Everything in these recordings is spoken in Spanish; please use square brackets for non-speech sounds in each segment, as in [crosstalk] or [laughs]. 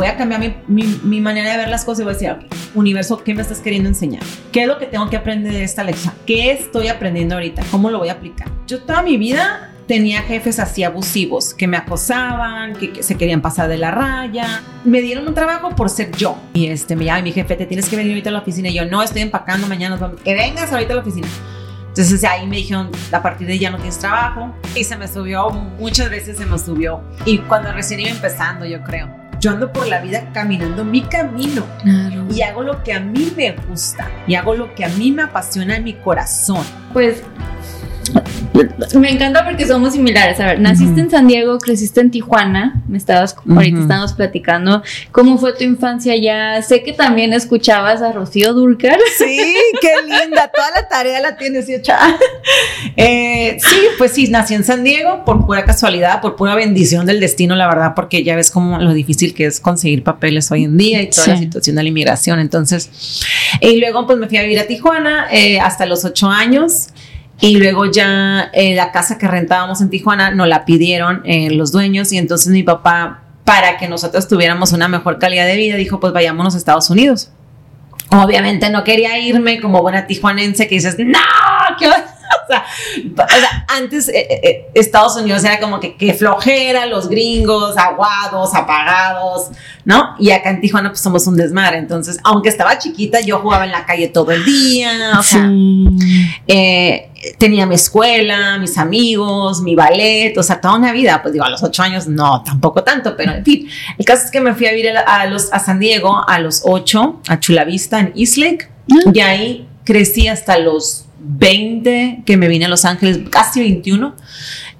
voy a cambiar mi, mi, mi manera de ver las cosas y voy a decir, universo, ¿qué me estás queriendo enseñar? ¿Qué es lo que tengo que aprender de esta lección? ¿Qué estoy aprendiendo ahorita? ¿Cómo lo voy a aplicar? Yo toda mi vida tenía jefes así abusivos que me acosaban, que, que, se querían pasar de la raya. Me dieron un trabajo por ser yo. Y este me llama mi jefe, te tienes que venir ahorita a la oficina. Y yo, no, estoy empacando, mañana nos vamos. Que vengas ahorita a la oficina. Entonces ahí me dijeron, a partir de ya no tienes trabajo. Y se me subió, muchas veces se me subió. Y cuando recién iba empezando, yo creo. Yo ando por la vida caminando mi camino Claro. y hago lo que a mí me gusta y hago lo que a mí me apasiona en mi corazón. Pues me encanta porque somos similares. A ver, naciste en San Diego, creciste en Tijuana, me estabas, ahorita Ujú. estábamos platicando. ¿Cómo fue tu infancia allá? Sé que también escuchabas a Rocío Durcal. Sí, qué linda, toda la tarea la tienes hecha. Eh, sí, pues sí, nací en San Diego por pura casualidad, por pura bendición del destino, la verdad, porque ya ves cómo lo difícil que es conseguir papeles hoy en día y toda la situación de la inmigración. Entonces, y luego pues me fui a vivir a Tijuana eh, hasta los ocho años. Y luego ya eh, la casa que rentábamos en Tijuana nos la pidieron eh, los dueños y entonces mi papá, para que nosotros tuviéramos una mejor calidad de vida, dijo pues vayámonos a Estados Unidos. Obviamente no quería irme como buena tijuanense que dices, no, ¿qué va-?" O, sea, o sea, antes eh, eh, Estados Unidos era como que, que flojera, los gringos, aguados, apagados, ¿no? Y acá en Tijuana pues somos un desmadre. Entonces, aunque estaba chiquita, yo jugaba en la calle todo el día, o sea, eh, tenía mi escuela, mis amigos, mi ballet, o sea, toda una vida, pues digo, a los ocho años no, tampoco tanto, pero en fin, el caso es que me fui a vivir a, a los, a San Diego a los ocho, a Chula Vista en East Lake, Ah. y ahí crecí hasta los 20, que me vine a Los Ángeles, casi 21,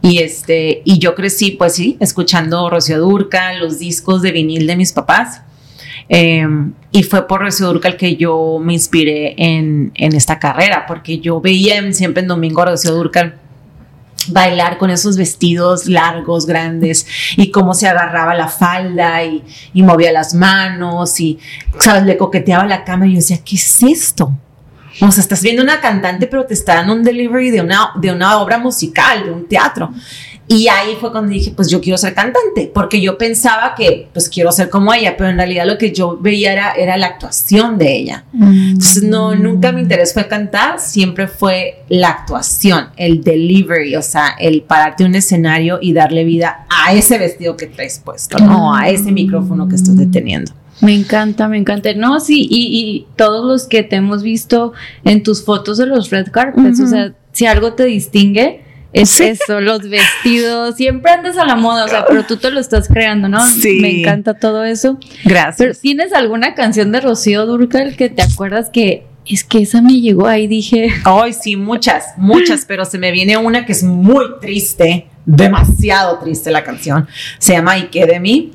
y este, y yo crecí, pues sí, escuchando Rocío Durcal, los discos de vinil de mis papás. Eh, y fue por Rocío Durcal que yo me inspiré en, en esta carrera, porque yo veía siempre en domingo a Rocío Durcal bailar con esos vestidos largos, grandes, y cómo se agarraba la falda y, y movía las manos y, ¿sabes? Le coqueteaba la cama y yo decía, ¿qué es esto? O sea, estás viendo una cantante, pero te está dando un delivery de una, de una obra musical, de un teatro. Y ahí fue cuando dije, pues yo quiero ser cantante, porque yo pensaba que, pues quiero ser como ella, pero en realidad lo que yo veía era, era la actuación de ella. Entonces, no, nunca mi interés fue cantar, siempre fue la actuación, el delivery, o sea, el pararte en un escenario y darle vida a ese vestido que traes puesto, ¿no? A ese micrófono que estás deteniendo. Me encanta, me encanta. No, sí, y, y todos los que te hemos visto en tus fotos de los red carpets, o sea, si algo te distingue, es Sí. eso, los vestidos. Siempre andas a la moda, o sea, pero tú te lo estás creando, ¿no? Sí. Me encanta todo eso. Pero Gracias. ¿tienes alguna canción de Rocío Durcal que te acuerdas que es que esa me llegó ahí? Dije, Ay, sí, muchas, muchas, pero se me viene una que es muy triste, demasiado triste la canción. Se llama ¿Y qué de mí?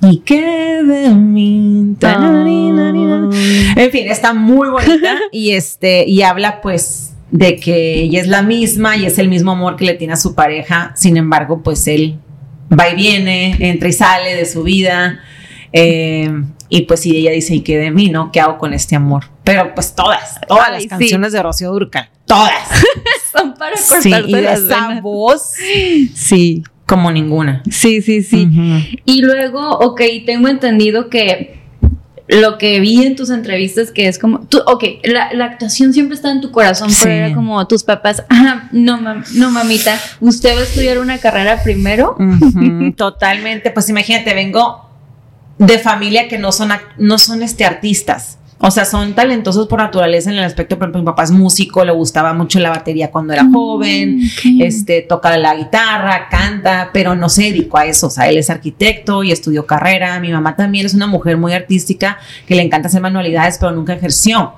¿Y qué de mí? En fin, está muy bonita [laughs] y este y habla pues de que ella es la misma y es el mismo amor que le tiene a su pareja. Sin embargo, pues él va y viene, entra y sale de su vida. eh, y pues si ella dice, ¿y qué de mí, no? ¿Qué hago con este amor? Pero pues todas, todas Ay, las sí. canciones de Rocío Durcal, todas. [laughs] son para Sí, cortarte y de las esa venas. voz Sí, como ninguna. sí, sí, sí. Y luego, ok, tengo entendido que lo que vi en tus entrevistas, que es como, tú, ok, la, la actuación siempre está en tu corazón, Sí. pero era como tus papás, ah, no, mam- no, mamita, usted va a estudiar una carrera primero. [laughs] Totalmente. Pues imagínate, vengo de familia que no son, no son este, artistas. O sea, son talentosos por naturaleza en el aspecto, por ejemplo, mi papá es músico, le gustaba mucho la batería cuando era joven, Ok. este, toca la guitarra, canta, pero no se dedicó a eso. O sea, él es arquitecto y estudió carrera. Mi mamá también es una mujer muy artística que le encanta hacer manualidades, pero nunca ejerció.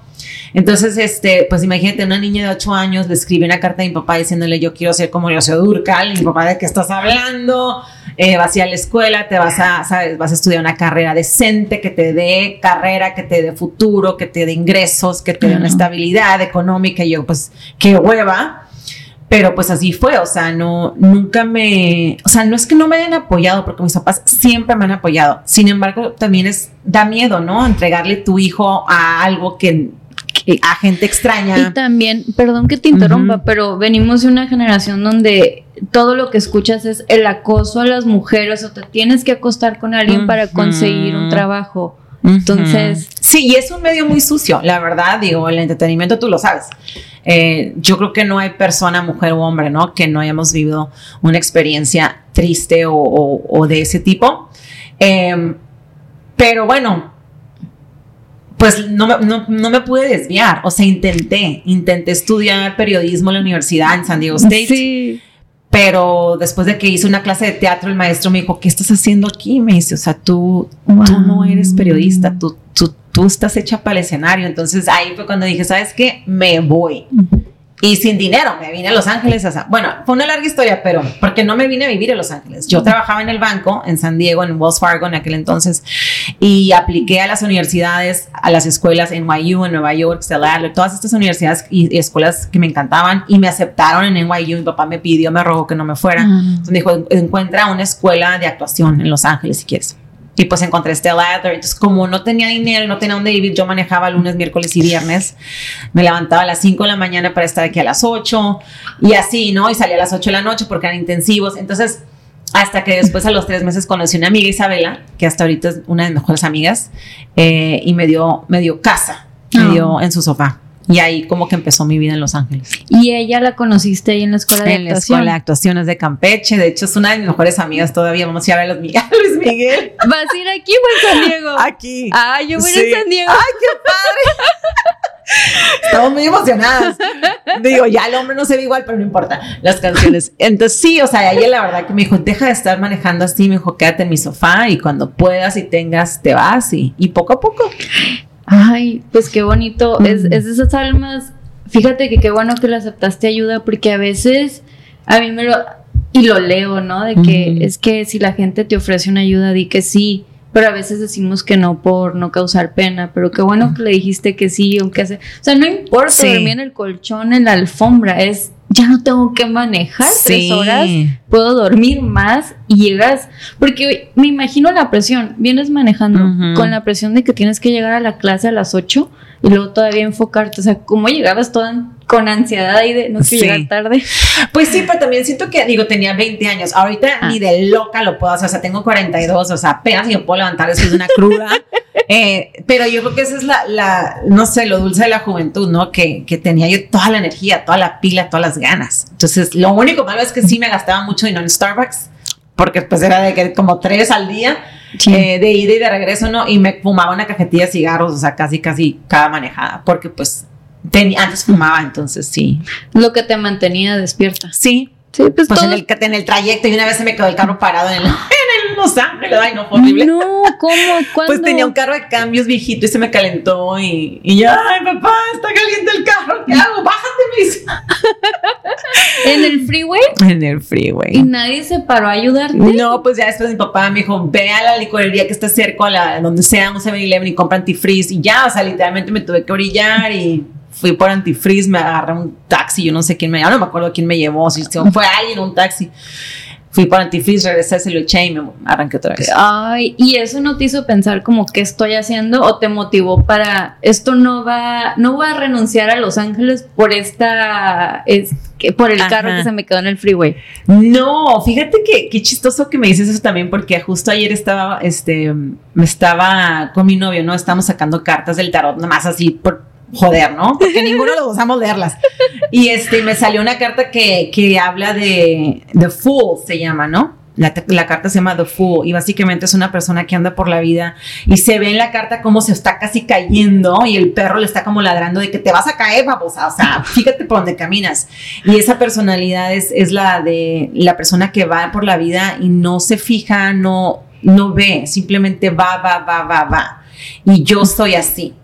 Entonces, este, pues imagínate, una niña de 8 años le escribe una carta a mi papá diciéndole yo quiero ser como Rocío Durcal, y mi papá de qué estás hablando, Eh, vas a ir a la escuela, te vas a, sabes, vas a estudiar una carrera decente, que te dé carrera, que te dé futuro, que te dé ingresos, que te dé una estabilidad económica, y yo pues qué hueva, pero pues así fue, o sea, no, nunca me, o sea, no es que no me hayan apoyado, porque mis papás siempre me han apoyado, sin embargo, también es, da miedo, ¿no? Entregarle tu hijo a algo que a gente extraña. Y también, perdón que te interrumpa, pero venimos de una generación donde todo lo que escuchas es el acoso a las mujeres o te tienes que acostar con alguien para conseguir un trabajo. Entonces. Sí, y es un medio muy sucio, la verdad, digo, el entretenimiento tú lo sabes. Eh, yo creo que no hay persona, mujer o hombre, ¿no? Que no hayamos vivido una experiencia triste o, de ese tipo. Em, pero bueno, pues no, me pude desviar. O sea, intenté, intenté estudiar periodismo en la universidad en San Diego State. Sí. Pero después de que hice una clase de teatro, el maestro me dijo, ¿qué estás haciendo aquí? Me dice, o sea, tú, tú no eres periodista, tú, tú, tú estás hecha para el escenario. Entonces ahí fue cuando dije, ¿sabes qué? Me voy y sin dinero. Me vine a Los Ángeles. Bueno, fue una larga historia, pero porque no me vine a vivir a Los Ángeles. Yo trabajaba en el banco en San Diego, en Wells Fargo en aquel entonces, y apliqué a las universidades, a las escuelas en NYU, en Nueva York, Stellar, todas estas universidades y, escuelas que me encantaban y me aceptaron en NYU. Mi papá me pidió, me rogó que no me fuera. Entonces dijo, encuentra una escuela de actuación en Los Ángeles si quieres. Y pues encontré este ladder. Entonces, como no tenía dinero, no tenía dónde vivir, yo manejaba lunes, miércoles y viernes. Me levantaba a las 5 de la mañana para estar aquí a las 8 y así, ¿no? Y salía a las 8 de la noche porque eran intensivos. Entonces, hasta que después a los tres meses conocí una amiga, Isabela, que hasta ahorita es una de mis mejores amigas, eh, y me dio, me dio casa, me ah. dio en su sofá. Y ahí como que empezó mi vida en Los Ángeles. ¿Y ella la conociste ahí en la escuela de actuación? En la escuela de actuaciones de Campeche. De hecho, es una de mis mejores amigas todavía. Vamos a ir a ver a [laughs] Luis Miguel. ¿Vas a ir aquí o en San Diego? Aquí. Ah, yo voy a en San Diego. ¡Ay, qué padre! [laughs] Estamos muy emocionadas. Digo, ya el hombre no se ve igual, pero no importa. Las canciones. Entonces, sí, o sea, ella la verdad que me dijo, deja de estar manejando así, me dijo, quédate en mi sofá y cuando puedas y tengas, te vas y, y poco a poco. Ay, pues qué bonito. Es, es de esas almas. Fíjate que qué bueno que le aceptaste ayuda, porque a veces a mí me lo. Y lo leo, ¿no? De que es que si la gente te ofrece una ayuda, di que sí. Pero a veces decimos que no por no causar pena. Pero qué bueno que le dijiste que sí, aunque hace. O sea, no importa dormir en el colchón, en la alfombra. Es ya no tengo que manejar tres horas, puedo dormir más y llegas, porque me imagino la presión, vienes manejando con la presión de que tienes que llegar a la clase a las 8 y luego todavía enfocarte, o sea, ¿cómo llegabas toda con ansiedad ahí de no quiero llegar tarde? Pues sí, pero también siento que, digo, tenía 20 años, ahorita ah. ni de loca lo puedo hacer, o sea, tengo 42, o sea, apenas yo puedo levantar después de una cruda. [laughs] Eh, pero yo creo que esa es la, no sé, lo dulce de la juventud, ¿no? Que, que, tenía yo toda la energía, toda la pila, todas las ganas. Entonces, lo único malo es que sí me gastaba mucho dinero en Starbucks, porque pues era de que como tres al día, eh, de ida y de regreso, ¿no? Y me fumaba una cajetilla de cigarros, o sea, casi, casi cada manejada, porque pues antes fumaba, entonces sí. Lo que te mantenía despierta. Sí. Sí, pues, pues en, el, en el trayecto y una vez se me quedó el carro parado en el, [gasps] Los Ángeles. Ay, no, horrible. No, ¿cómo? [laughs] ¿Cuándo? Pues tenía un carro de cambios viejito y se me calentó y, y ya, ay, papá, está caliente el carro, ¿qué hago? Bájate, mis. [laughs] ¿En el freeway? En el freeway. ¿Y nadie se paró a ayudarte? No, pues ya después mi papá me dijo, ve a la licorería que está cerca, a la, donde sea un 7-Eleven y compra antifreeze. Y ya, o sea, literalmente me tuve que orillar y fui por antifreeze, me agarré un taxi, yo no sé quién me, ya no me acuerdo quién me llevó, si fue alguien un taxi fui para antifreeze, regresé, se lo eché y me arranqué otra vez. Ay, ¿y eso no te hizo pensar como qué estoy haciendo o te motivó para esto no va, no voy a renunciar a Los Ángeles por esta, es, por el carro que se me quedó en el freeway? No, fíjate que qué chistoso que me dices eso también porque justo ayer estaba, este, me estaba con mi novio, ¿no? Estábamos sacando cartas del tarot, nada más así por joder, ¿no? Porque [laughs] ninguno lo usamos leerlas. Y este, me salió una carta que, que habla de The Fool, se llama, ¿no? La, la, carta se llama The Fool y básicamente es una persona que anda por la vida y se ve en la carta como se está casi cayendo y el perro le está como ladrando de que te vas a caer, babosa. O sea, fíjate por dónde caminas. Y esa personalidad es, es la de la persona que va por la vida y no se fija, no, no ve, simplemente va, va, va, va, va. Y yo soy así.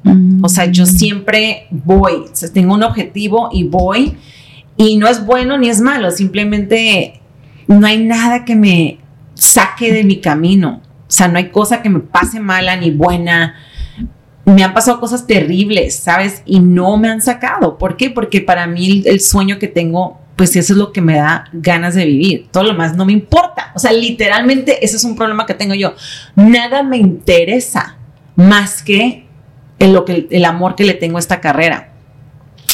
O sea, yo siempre voy, tengo un objetivo y voy. Y no es bueno ni es malo, simplemente no hay nada que me saque de mi camino. O sea, no hay cosa que me pase mala ni buena. Me han pasado cosas terribles, ¿sabes? Y no me han sacado. ¿Por qué? Porque para mí el, sueño que tengo, pues eso es lo que me da ganas de vivir. Todo lo más no me importa. O sea, literalmente ese es un problema que tengo yo. Nada me interesa más que en lo que, el amor que le tengo a esta carrera.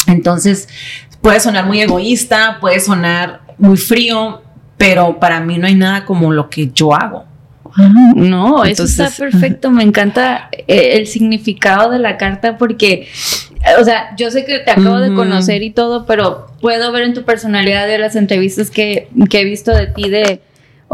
Entonces, puede sonar muy egoísta, puede sonar muy frío, pero para mí no hay nada como lo que yo hago. No, eso está perfecto. Me encanta eh, el significado de la carta porque, o sea, yo sé que te acabo de conocer y todo, pero puedo ver en tu personalidad de las entrevistas que, que he visto de ti de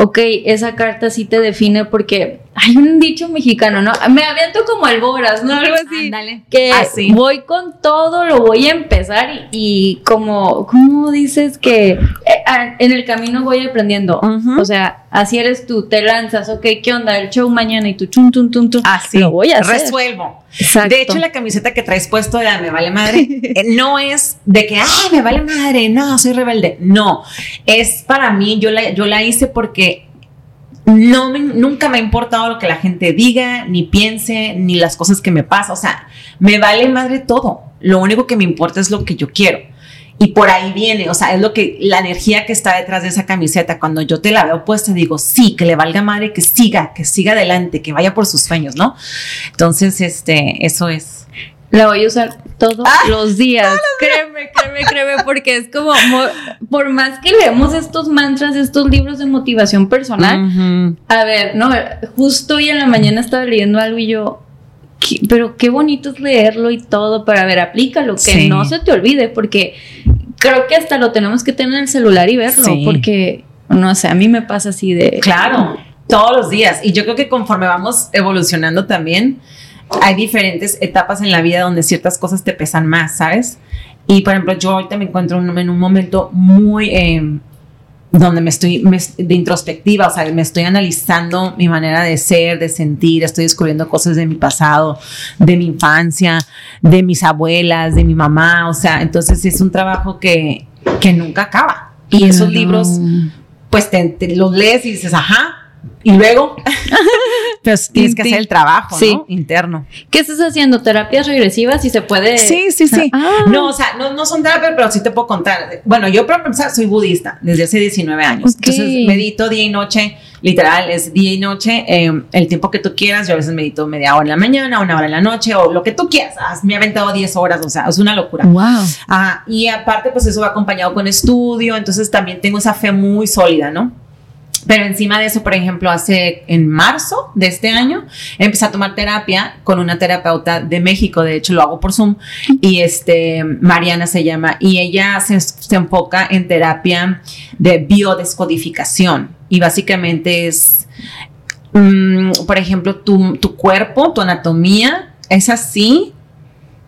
ok, esa carta sí te define porque hay un dicho mexicano, ¿no? Me aviento como alboras, ¿no? Algo así. Ándale. Que voy con todo, lo voy a empezar y, como, ¿cómo dices que eh, en el camino voy aprendiendo? O sea, así eres tú, te lanzas, ok, ¿qué onda? El show mañana y tú, chum, tum, tum, tum. Así. Lo voy a hacer. Resuelvo. Exacto. De hecho, la camiseta que traes puesto de Me Vale Madre [laughs] eh, no es de que, ay, me vale madre, no, soy rebelde. No, es para mí, yo la, yo la hice porque no nunca me ha importado lo que la gente diga, ni piense, ni las cosas que me pasan. O sea, me vale madre todo. Lo único que me importa es lo que yo quiero. Y por ahí viene, o sea, es lo que la energía que está detrás de esa camiseta. Cuando yo te la veo puesta, digo, sí, que le valga madre, que siga, que siga adelante, que vaya por sus sueños, ¿no? Entonces, este, eso es. La voy a usar todos ah, los días. créeme, créeme, créeme, porque es como, por más que leemos estos mantras, estos libros de motivación personal, a ver, no, justo hoy en la mañana estaba leyendo algo y yo, pero qué bonito es leerlo y todo, para ver, aplícalo, que no se te olvide, porque creo que hasta lo tenemos que tener en el celular y verlo, porque, no sé, a mí me pasa así de... Claro, todos los días. Y yo creo que conforme vamos evolucionando también, hay diferentes etapas en la vida donde ciertas cosas te pesan más, ¿sabes? Y por ejemplo, yo ahorita me encuentro en un momento muy... Eh, donde me estoy de introspectiva, o sea, me estoy analizando mi manera de ser, de sentir, estoy descubriendo cosas de mi pasado, de mi infancia, de mis abuelas, de mi mamá, o sea, entonces es un trabajo que, que nunca acaba. Y esos libros, pues te, los lees y dices, ajá, y luego, [laughs] pues tienes que hacer el trabajo ¿no? interno. ¿Qué estás haciendo? ¿Terapias regresivas? Si se puede. Sí, sí, sí. [laughs] Ah. No, o sea, no, no, son terapias, pero sí te puedo contar. Bueno, yo para empezar soy budista desde hace 19 años. Entonces medito día y noche, literal, es día y noche, em, el tiempo que tú quieras. Yo a veces medito media hora en la mañana, una hora en la noche o lo que tú quieras. Me he aventado 10 horas, o sea, es una locura. Wow. Ah, y aparte, pues eso va acompañado con estudio, entonces también tengo esa fe muy sólida, ¿no? Pero encima de eso, por ejemplo, hace en marzo de este año, empecé a tomar terapia con una terapeuta de México, de hecho lo hago por Zoom, y este, Mariana se llama, y ella se, enfoca en terapia de biodescodificación, y básicamente es, mm, por ejemplo, tu, tu cuerpo, tu anatomía, es así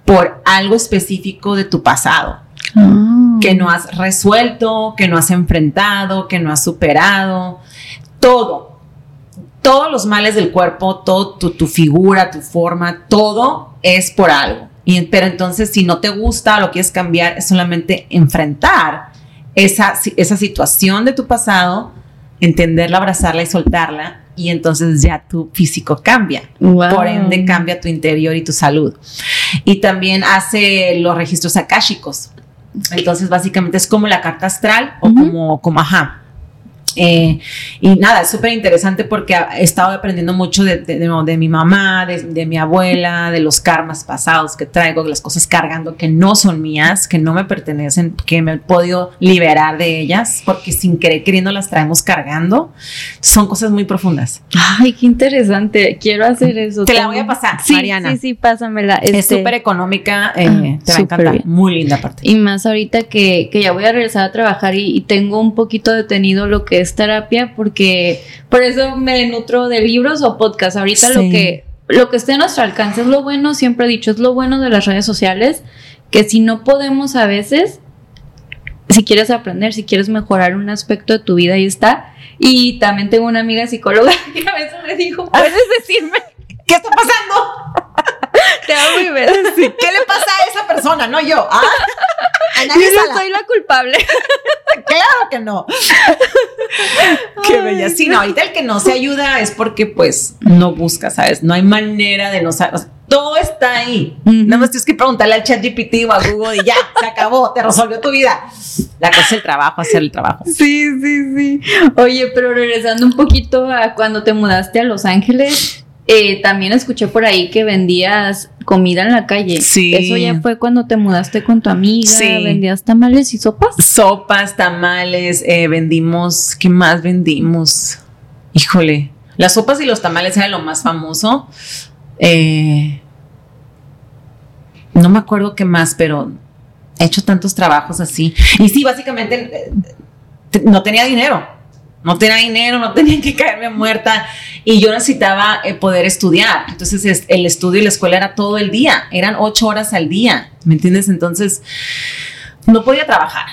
por algo específico de tu pasado. Ah. que no has resuelto, que no has enfrentado, que no has superado, todo, todos los males del cuerpo, todo tu, figura, tu forma, todo es por algo. Y, pero entonces si no te gusta, lo quieres cambiar, es solamente enfrentar esa, esa situación de tu pasado, entenderla, abrazarla y soltarla, y entonces ya tu físico cambia. Por ende cambia tu interior y tu salud. Y también hace los registros akáshicos. Entonces, básicamente es como la carta astral o como, como, ajá, eh, y nada, es súper interesante porque he estado aprendiendo mucho de, de, mi mamá, de, mi abuela, de los karmas pasados que traigo, las cosas cargando que no son mías, que no me pertenecen, que me he podido liberar de ellas, porque sin querer queriendo las traemos cargando. Son cosas muy profundas. Ay, qué interesante. Quiero hacer eso. Te la voy a pasar, sí, Mariana. Sí, sí, pásamela. es este, súper económica, eh, ah, te va a encantar. Muy linda parte. Y más ahorita que, que, ya voy a regresar a trabajar y, y tengo un poquito detenido lo que es terapia porque por eso me nutro de libros o podcasts. Ahorita lo que lo que esté a nuestro alcance es lo bueno, siempre he dicho, es lo bueno de las redes sociales, que si no podemos a veces, si quieres aprender, si quieres mejorar un aspecto de tu vida, ahí está. Y también tengo una amiga psicóloga [laughs] que a veces me dijo, ¿puedes decirme qué está pasando? [laughs] Te amo y [laughs] ¿Qué le pasa a esa persona? No yo. ¿Ah? Yo no soy la culpable. [laughs] claro que no. [laughs] Qué bella. Sí, no, ahorita el que no se ayuda es porque pues no busca, ¿sabes? No hay manera de no saber. todo está ahí. Nada más tienes que preguntarle al chat GPT o a Google y ya, se acabó, te resolvió tu vida. La cosa es el trabajo, hacer el trabajo. Sí, sí, sí. Oye, pero regresando un poquito a cuando te mudaste a Los Ángeles, eh, también escuché por ahí que vendías comida en la calle. Sí. Eso ya fue cuando te mudaste con tu amiga. Sí. Vendías tamales y sopas. Sopas, tamales, eh, vendimos, ¿qué más vendimos? Híjole, las sopas y los tamales eran lo más famoso. Eh, no me acuerdo qué más, pero he hecho tantos trabajos así. Y sí, básicamente eh, no tenía dinero. No tenía dinero, no tenía que caerme muerta y yo necesitaba eh, poder estudiar. Entonces es- el estudio y la escuela era todo el día, eran ocho horas al día, ¿me entiendes? Entonces no podía trabajar.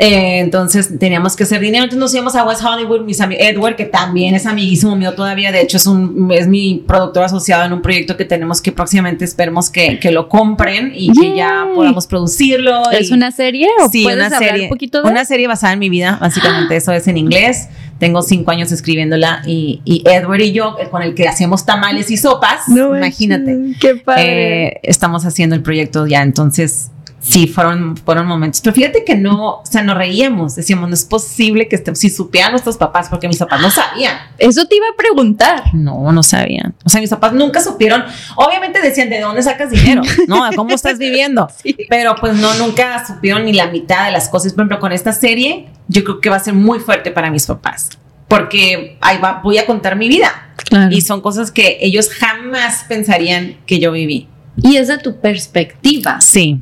Eh, entonces teníamos que hacer dinero. Entonces nos íbamos a West Hollywood, mis amigos, Edward, que también es amiguísimo mío todavía. De hecho, es, un, es mi productor asociado en un proyecto que tenemos que próximamente esperemos que, que lo compren y que ya podamos producirlo. ¿Es y- una serie o Sí, puedes una hablar serie, un poquito de una serie basada en mi vida, básicamente eso es en inglés. Tengo cinco años escribiéndola y, y Edward y yo, eh, con el que hacemos tamales y sopas, imagínate, Qué padre. eh, estamos haciendo el proyecto ya, entonces sí, fueron, fueron momentos. Pero fíjate que no, o sea, nos reíamos, decíamos, no es posible que estemos, si supieran nuestros papás, porque mis papás no sabían. Eso te iba a preguntar. No, no sabían. O sea, mis papás nunca supieron. Obviamente decían, ¿de dónde sacas dinero? ¿No? ¿Cómo estás viviendo? [laughs] Pero pues no, nunca supieron ni la mitad de las cosas. Por ejemplo, con esta serie, yo creo que va a ser muy fuerte para mis papás. Porque ahí va, voy a contar mi vida. Claro. Y son cosas que ellos jamás pensarían que yo viví. Y es de tu perspectiva. Sí.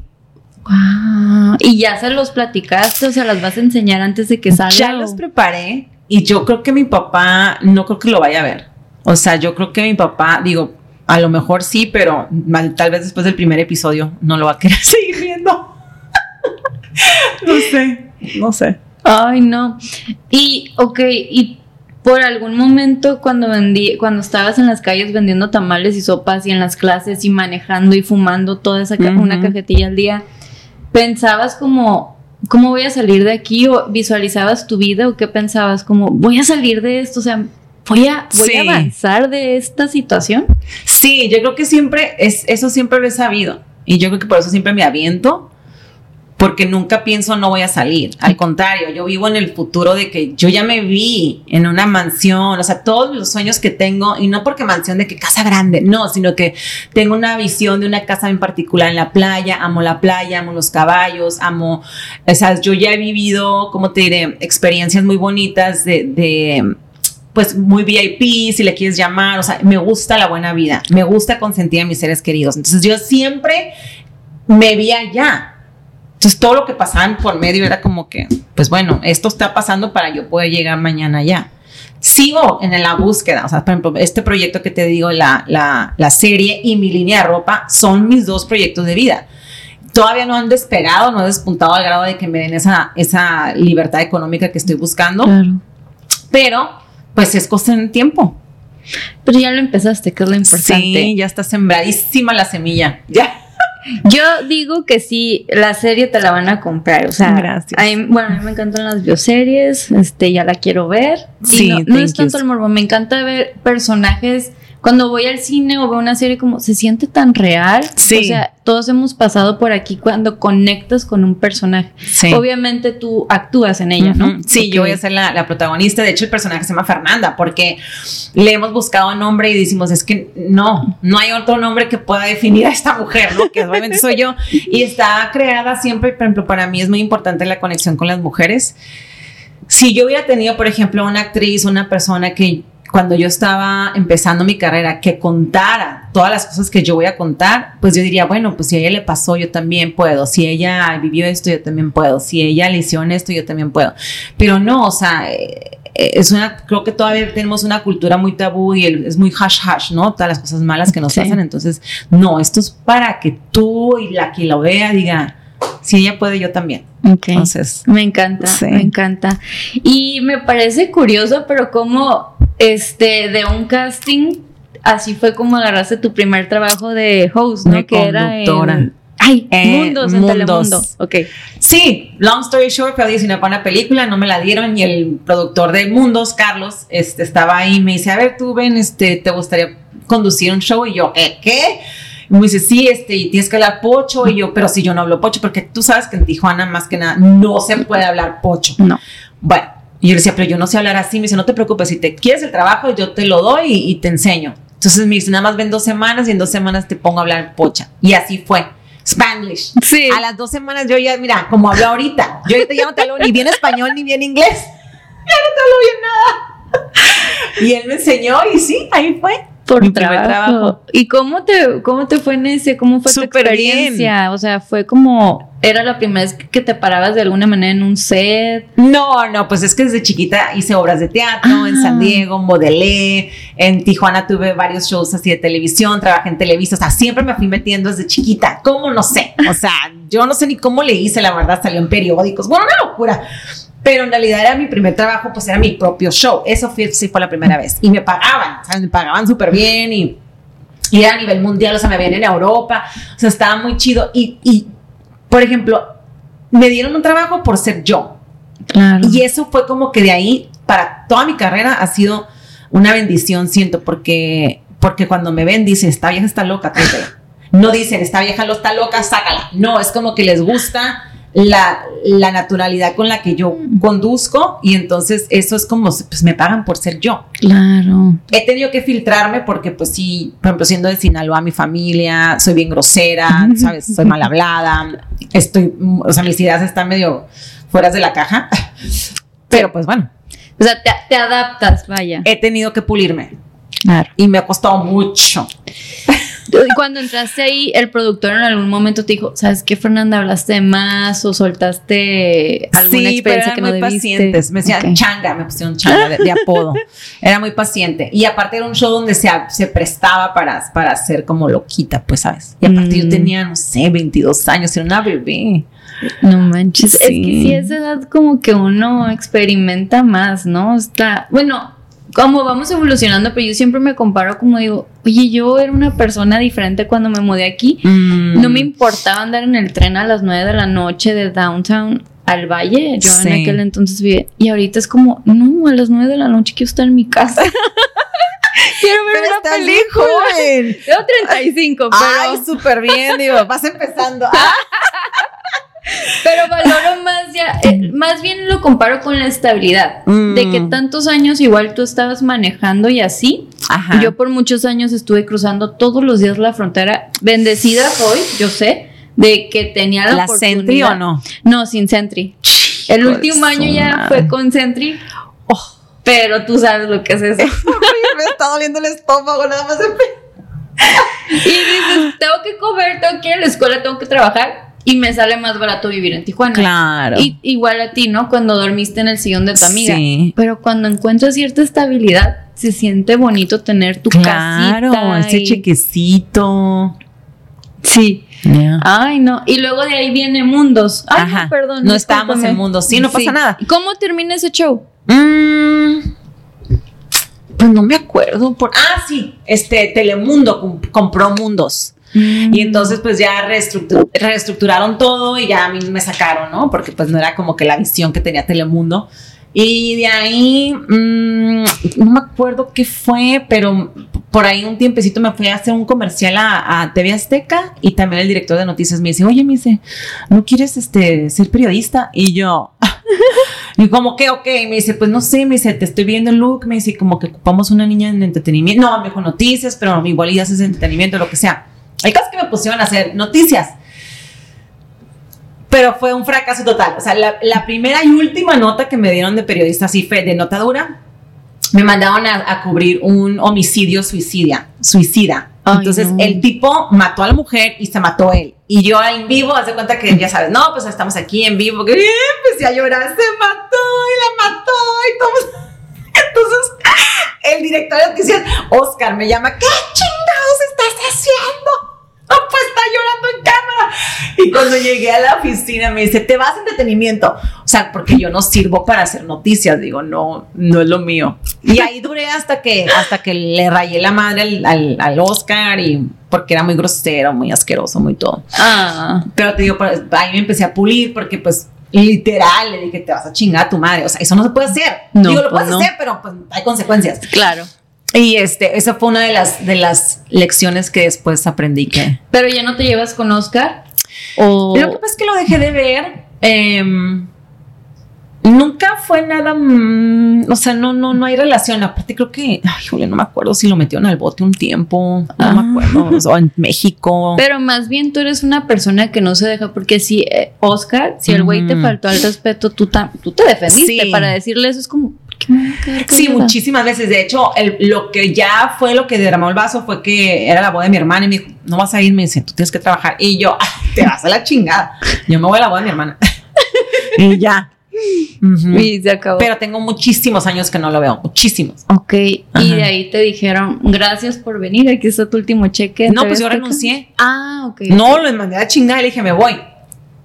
Wow. Y ya se los platicaste, o sea, las vas a enseñar antes de que salga. Ya los preparé y yo creo que mi papá no creo que lo vaya a ver. O sea, yo creo que mi papá, digo, a lo mejor sí, pero mal- tal vez después del primer episodio no lo va a querer [laughs] seguir viendo. [laughs] no sé, no sé. Ay, no. Y, ok, y por algún momento cuando vendí, cuando estabas en las calles vendiendo tamales y sopas y en las clases y manejando y fumando toda esa ca- Ujú. una cajetilla al día, pensabas como, ¿cómo voy a salir de aquí? ¿O visualizabas tu vida o qué pensabas? Como, voy a salir de esto, o sea, voy a, voy Sí. a avanzar de esta situación. Sí, yo creo que siempre, es, eso siempre lo he sabido. Y yo creo que por eso siempre me aviento, porque nunca pienso no voy a salir. Al contrario, yo vivo en el futuro de que yo ya me vi en una mansión, o sea, todos los sueños que tengo, y no porque mansión de que casa grande, no, sino que tengo una visión de una casa en particular en la playa, amo la playa, amo los caballos, amo, o sea, yo ya he vivido, ¿cómo te diré?, experiencias muy bonitas de... de pues muy VIP, si le quieres llamar, o sea, me gusta la buena vida, me gusta consentir a mis seres queridos. Entonces yo siempre me vi allá. Entonces todo lo que pasaban por medio era como que, pues bueno, esto está pasando para yo poder llegar mañana allá. Sigo en la búsqueda, o sea, por ejemplo, este proyecto que te digo, la, la, la serie y mi línea de ropa son mis dos proyectos de vida todavía no han despegado, no han despuntado al grado de que me den esa, esa libertad económica que estoy buscando, Claro. pero pues es cosa en tiempo. Pero ya lo empezaste, que es lo importante. Sí, ya está sembradísima la semilla. Ya. Yo digo que sí, la serie te la van a comprar. O sea, Gracias. a mí- bueno, a mí me encantan las bioseries, este, ya la quiero ver. Y Sí, no, es tanto el morbo, me encanta ver personajes. Cuando voy al cine o veo una serie como se siente tan real. Sí. O sea, todos hemos pasado por aquí cuando conectas con un personaje. Sí. Obviamente tú actúas en ella, ¿no? Sí, yo voy a ser la, la protagonista. De hecho, el personaje se llama Fernanda porque le hemos buscado nombre y decimos, es que no, no hay otro nombre que pueda definir a esta mujer, ¿no? Que obviamente soy yo. Y está creada siempre, por ejemplo, para mí es muy importante la conexión con las mujeres. Si yo hubiera tenido, por ejemplo, una actriz, una persona que cuando yo estaba empezando mi carrera, que contara todas las cosas que yo voy a contar, pues yo diría, bueno, pues si a ella le pasó, yo también puedo. Si ella vivió esto, yo también puedo. Si ella le hicieron esto, yo también puedo. Pero no, o sea, eh, es una, creo que todavía tenemos una cultura muy tabú y el- es muy hash hash, ¿no? Todas las cosas malas que nos Sí. hacen. Entonces, no, esto es para que tú y la que lo vea diga, si ella puede, yo también. Entonces, Me encanta, Sí. me encanta. Y me parece curioso, pero como este de un casting, así fue como agarraste tu primer trabajo de host, ¿no? De que era en Ay, Eh, Mundos en Mundos. Telemundo. Ok. Sí, long story short, fui a audicionar para una película, no me la dieron y el productor de Mundos, Carlos, este, estaba ahí y me dice, a ver, tú ven, este, ¿te gustaría conducir un show? Y yo, ¿qué? ¿Qué? Y me dice, sí, este, y tienes que hablar pocho. Y yo, pero si yo no hablo pocho, porque tú sabes que en Tijuana, más que nada, no se puede hablar pocho. No. Bueno, y yo le decía, pero yo no sé hablar así. Me dice, no te preocupes, si te quieres el trabajo, yo te lo doy y, y te enseño. Entonces me dice, nada más ven dos semanas y en dos semanas te pongo a hablar pocha. Y así fue. Spanglish. Sí. A las dos semanas yo ya, mira, como hablo ahorita, yo ahorita ya no te hablo ni bien español ni bien inglés. [laughs] Ya no te hablo bien nada. Y él me enseñó y sí, ahí fue. Por Mi trabajo. primer trabajo. ¿Y cómo te, cómo te fue en ese? ¿Cómo fue tu Súper experiencia? O sea, fue como, era la primera vez que te parabas de alguna manera en un set. No, no, pues es que desde chiquita hice obras de teatro en San Ah. Diego, modelé, en Tijuana tuve varios shows así de televisión, trabajé en Televisa, o sea, siempre me fui metiendo desde chiquita. ¿Cómo? No sé. O sea, yo no sé ni cómo le hice, la verdad, salió en periódicos. Bueno, una locura. Pero en realidad era mi primer trabajo, pues era mi propio show. Eso fue, sí fue la primera vez. Y me pagaban, ¿sabes? Me pagaban súper bien y, y era a nivel mundial, o sea, me veían en Europa, o sea, estaba muy chido. Y, y, por ejemplo, me dieron un trabajo por ser yo. Claro. Y eso fue como que de ahí, para toda mi carrera, ha sido una bendición, siento, porque, porque cuando me ven dicen, esta vieja está loca, tráetela. No dicen, esta vieja lo está loca, sácala. No, es como que les gusta la, la naturalidad con la que yo conduzco y entonces eso es como, pues me pagan por ser yo. Claro. He tenido que filtrarme porque, pues sí, por ejemplo, siendo de Sinaloa, mi familia, soy bien grosera, ¿sabes? Soy mal hablada, estoy, o sea, mis ideas están medio fuera de la caja. [laughs] Pero pues bueno, O sea, te, te adaptas, vaya. he tenido que pulirme Claro. y me ha costado mucho. Cuando entraste ahí, el productor en algún momento te dijo, ¿sabes qué, Fernanda? ¿Hablaste de más o soltaste alguna sí, pero experiencia eran que no muy debiste? pacientes. Me decían Ok. changa, me pusieron changa de, de apodo. [laughs] Era muy paciente. Y aparte era un show donde se, se prestaba para, para ser como loquita, pues, ¿sabes? Y aparte yo Mm. tenía, no sé, 22 años, era una bebé. No manches. Es que Sí. sí, a esa edad como que uno experimenta más, ¿no? Está, bueno, como vamos evolucionando, pero yo siempre me comparo como digo, oye, yo era una persona diferente cuando me mudé aquí. No Mm. me importaba andar en el tren a las 9 de la noche de downtown al valle. Yo Sí. en aquel entonces vivía. Y ahorita es como, no, a las 9 de la noche quiero estar en mi casa. [laughs] quiero ver Pero una estás bien película. joven. Tengo 35, pero, Ay, súper bien, digo, vas empezando. Ah, [laughs] pero valoro más ya, eh, más bien lo comparo con la estabilidad. Mm. De que tantos años igual tú estabas manejando y así. Ajá. Yo por muchos años estuve cruzando todos los días la frontera. Bendecida soy, yo sé, de que tenía la, ¿La oportunidad. Sentry o no? No, sin Sentry. El último año ya fue con Sentry. Oh. Pero tú sabes lo que es eso. [laughs] me está doliendo el estómago, nada más [laughs] y dices, tengo que comer, tengo que ir a la escuela, tengo que trabajar. Y me sale más barato vivir en Tijuana. Claro. Y, igual a ti, ¿no? Cuando dormiste en el sillón de tu amiga. Sí. Pero cuando encuentras cierta estabilidad, se siente bonito tener tu Claro, casita. ese y- chequecito. Sí. Ay, no. Y luego de ahí viene Mundos. Ay, Ajá. no, perdón. No estábamos en Mundos. Sí, no pasa nada. ¿Y ¿Cómo termina ese show? Mm, pues no me acuerdo. Por, ah, sí, este Telemundo com- compró Mundos. Y entonces pues ya reestructu- reestructuraron todo y ya a mí me sacaron, ¿no? Porque pues no era como que la visión que tenía Telemundo. Y de ahí, mm, no me acuerdo qué fue, pero por ahí un tiempecito me fui a hacer un comercial a, a TV Azteca y también el director de noticias me dice, oye, me dice, ¿no quieres este, ser periodista? Y yo, [laughs] y como que, ok, me dice, pues no sé, me dice, te estoy viendo el look, me dice, como que ocupamos una niña en entretenimiento, no, me dijo noticias, pero igual y haces entretenimiento, lo que sea. El caso es que me pusieron a hacer noticias. Pero fue un fracaso total. O sea, la, la primera y última nota que me dieron de periodista, así fue de nota dura, me mandaron a, a cubrir un homicidio suicida. suicida. Ay, Entonces, no. el tipo mató a la mujer y se mató él. Y yo en vivo, hace cuenta que ya sabes, no, pues estamos aquí en vivo. Que empecé a llorar, se mató y la mató y todo. Entonces, el director de noticias, Oscar, me llama, ¿qué chingados estás haciendo? Llorando en cámara. Y cuando llegué a la oficina me dice, te vas a entretenimiento. O sea, porque yo no sirvo para hacer noticias, digo, no, no es lo mío. Y ahí duré hasta que, hasta que le rayé la madre al, al, al Oscar y porque era muy grosero, muy asqueroso, muy todo. Ah. Pero te digo, pues, ahí me empecé a pulir porque pues literal le dije, te vas a chingar a tu madre. O sea, eso no se puede hacer. No, digo, lo pues puedes no. hacer, pero pues hay consecuencias. Claro. Y este, esa fue una de las, de las lecciones que después aprendí que... Pero ya no te llevas con Oscar. O. Lo que pasa es que lo dejé de ver. em, Nunca fue nada, mm, o sea, no, no, no hay relación. Aparte creo que, ay, Julia, no me acuerdo si lo metieron al bote un tiempo, no me acuerdo, o en México. Pero más bien tú eres una persona que no se deja, porque si eh, Oscar, si el güey te faltó al respeto, tú, tú te defendiste Sí. para decirle eso, es como, ¿por qué me voy a quedar Sí, muchísimas veces. De hecho, el- lo que ya fue lo que derramó el vaso fue que era la boda de mi hermana y me dijo, no vas a ir, me dice, tú tienes que trabajar. Y yo, "Ah, te vas a la chingada. Yo me voy a la boda de mi hermana. [laughs] y ya. Y se acabó. Pero tengo muchísimos años que no lo veo, muchísimos. ok, y de ahí te dijeron, gracias por venir, aquí está tu último cheque. No, ¿Te pues yo acá? renuncié. Ah, ok. No, lo mandé a la chingada y le dije, me voy.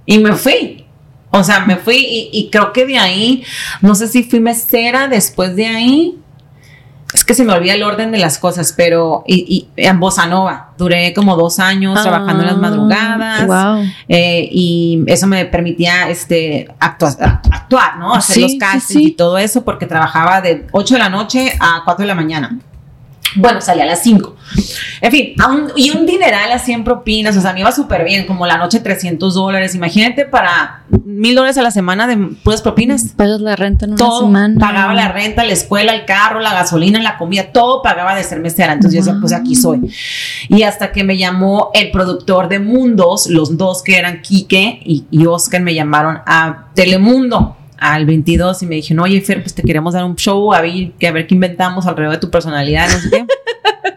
Y me fui. O sea, me fui y, y creo que de ahí, no sé si fui mesera después de ahí. Es que se me olvida el orden de las cosas, pero y, y en Bossa Nova duré como dos años trabajando en las madrugadas. Wow. eh, y eso me permitía este, actua- actuar, ¿no? Hacer Sí, los sí, castings sí. y todo eso, porque trabajaba de 8 de la noche a 4 de la mañana. Bueno, salía a las 5. En fin, un- y un dineral así en propinas, o sea, me iba súper bien, como la noche 300 dólares. Imagínate para mil dólares a la semana de puras propinas. Pagas la renta en una Todo, semana. pagaba la renta, la escuela, el carro, la gasolina, la comida, todo pagaba de ser mesera. Entonces yo decía, pues aquí soy. Y hasta que me llamó el productor de Mundos, los dos que eran Quique y, y Oscar, me llamaron a Telemundo al 22 y me dijeron, oye Fer, pues te queremos dar un show, a ver, a ver qué inventamos alrededor de tu personalidad, no sé qué.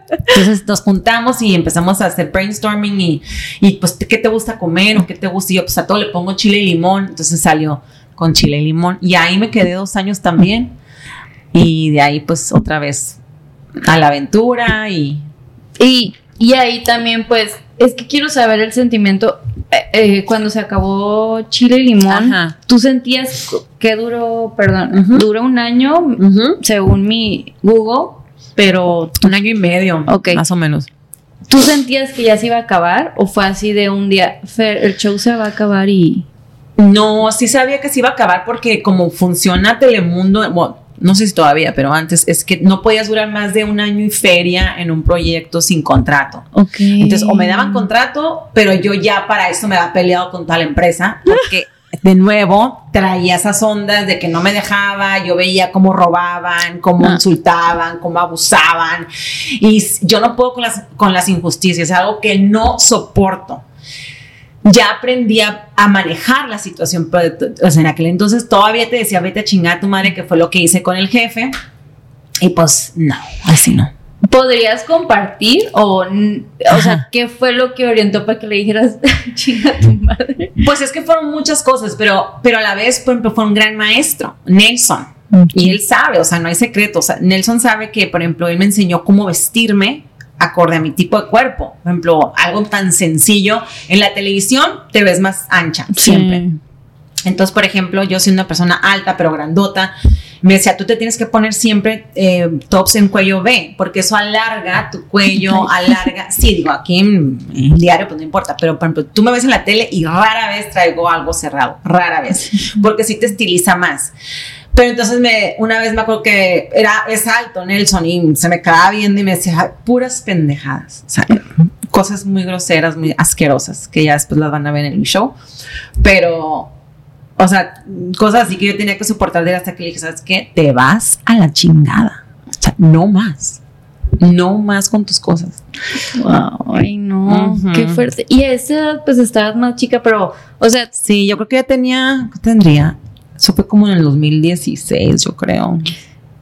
[laughs] Entonces nos juntamos y empezamos a hacer brainstorming y, y pues qué te gusta comer o qué te gusta. Y yo pues a todo le pongo chile y limón. Entonces salió con chile y limón. Y ahí me quedé dos años también. Y de ahí pues otra vez a la aventura y... Y, y ahí también, pues, es que quiero saber el sentimiento. eh, eh, cuando se acabó Chile y Limón, Ajá. ¿tú sentías que duró, perdón, Ujú. duró un año, según mi Google, pero Un año y medio, más o menos. ¿tú sentías que ya se iba a acabar o fue así de un día, Fer, el show se va a acabar y... No, sí sabía que se iba a acabar porque como funciona Telemundo, bueno, no sé si todavía, pero antes es que no podías durar más de un año y feria en un proyecto sin contrato. Ok. Entonces, o me daban contrato, pero yo ya para eso me había peleado con tal empresa, porque [laughs] de nuevo traía esas ondas de que no me dejaba, yo veía cómo robaban, cómo Ah. insultaban, cómo abusaban, y yo no puedo con las, con las injusticias, es algo que no soporto. Ya aprendí a, a manejar la situación, pero, o sea, en aquel entonces todavía te decía, vete a chingar a tu madre, que fue lo que hice con el jefe, y pues no, así no. ¿Podrías compartir o, o sea, qué fue lo que orientó para que le dijeras [laughs] chinga tu madre? Pues es que fueron muchas cosas, pero, pero a la vez, por ejemplo, fue un gran maestro, Nelson. Y él sabe, o sea, no hay secreto. O sea, Nelson sabe que, por ejemplo, él me enseñó cómo vestirme acorde a mi tipo de cuerpo. Por ejemplo, algo tan sencillo. En la televisión te ves más ancha, siempre. Entonces, por ejemplo, yo soy una persona alta pero grandota, me decía, tú te tienes que poner siempre eh, tops en cuello B, porque eso alarga tu cuello, [laughs] alarga. Sí, digo, aquí en, en diario pues no importa, pero por ejemplo, tú me ves en la tele y rara vez traigo algo cerrado, rara vez, porque sí te estiliza más. Pero entonces me, una vez me acuerdo que era, es alto Nelson y se me quedaba viendo y me decía, "Ay, puras pendejadas. O sea, cosas muy groseras, muy asquerosas, que ya después las van a ver en el show. Pero, o sea, cosas así que yo tenía que soportar de él hasta que le dije, ¿sabes qué? Te vas a la chingada. O sea, no más. No más con tus cosas. Wow, ay no, qué fuerte. Y a esa edad, pues estabas más chica, pero, o sea, Sí, yo creo que ya tenía, ¿qué tendría? Eso fue como en el 2016, yo creo.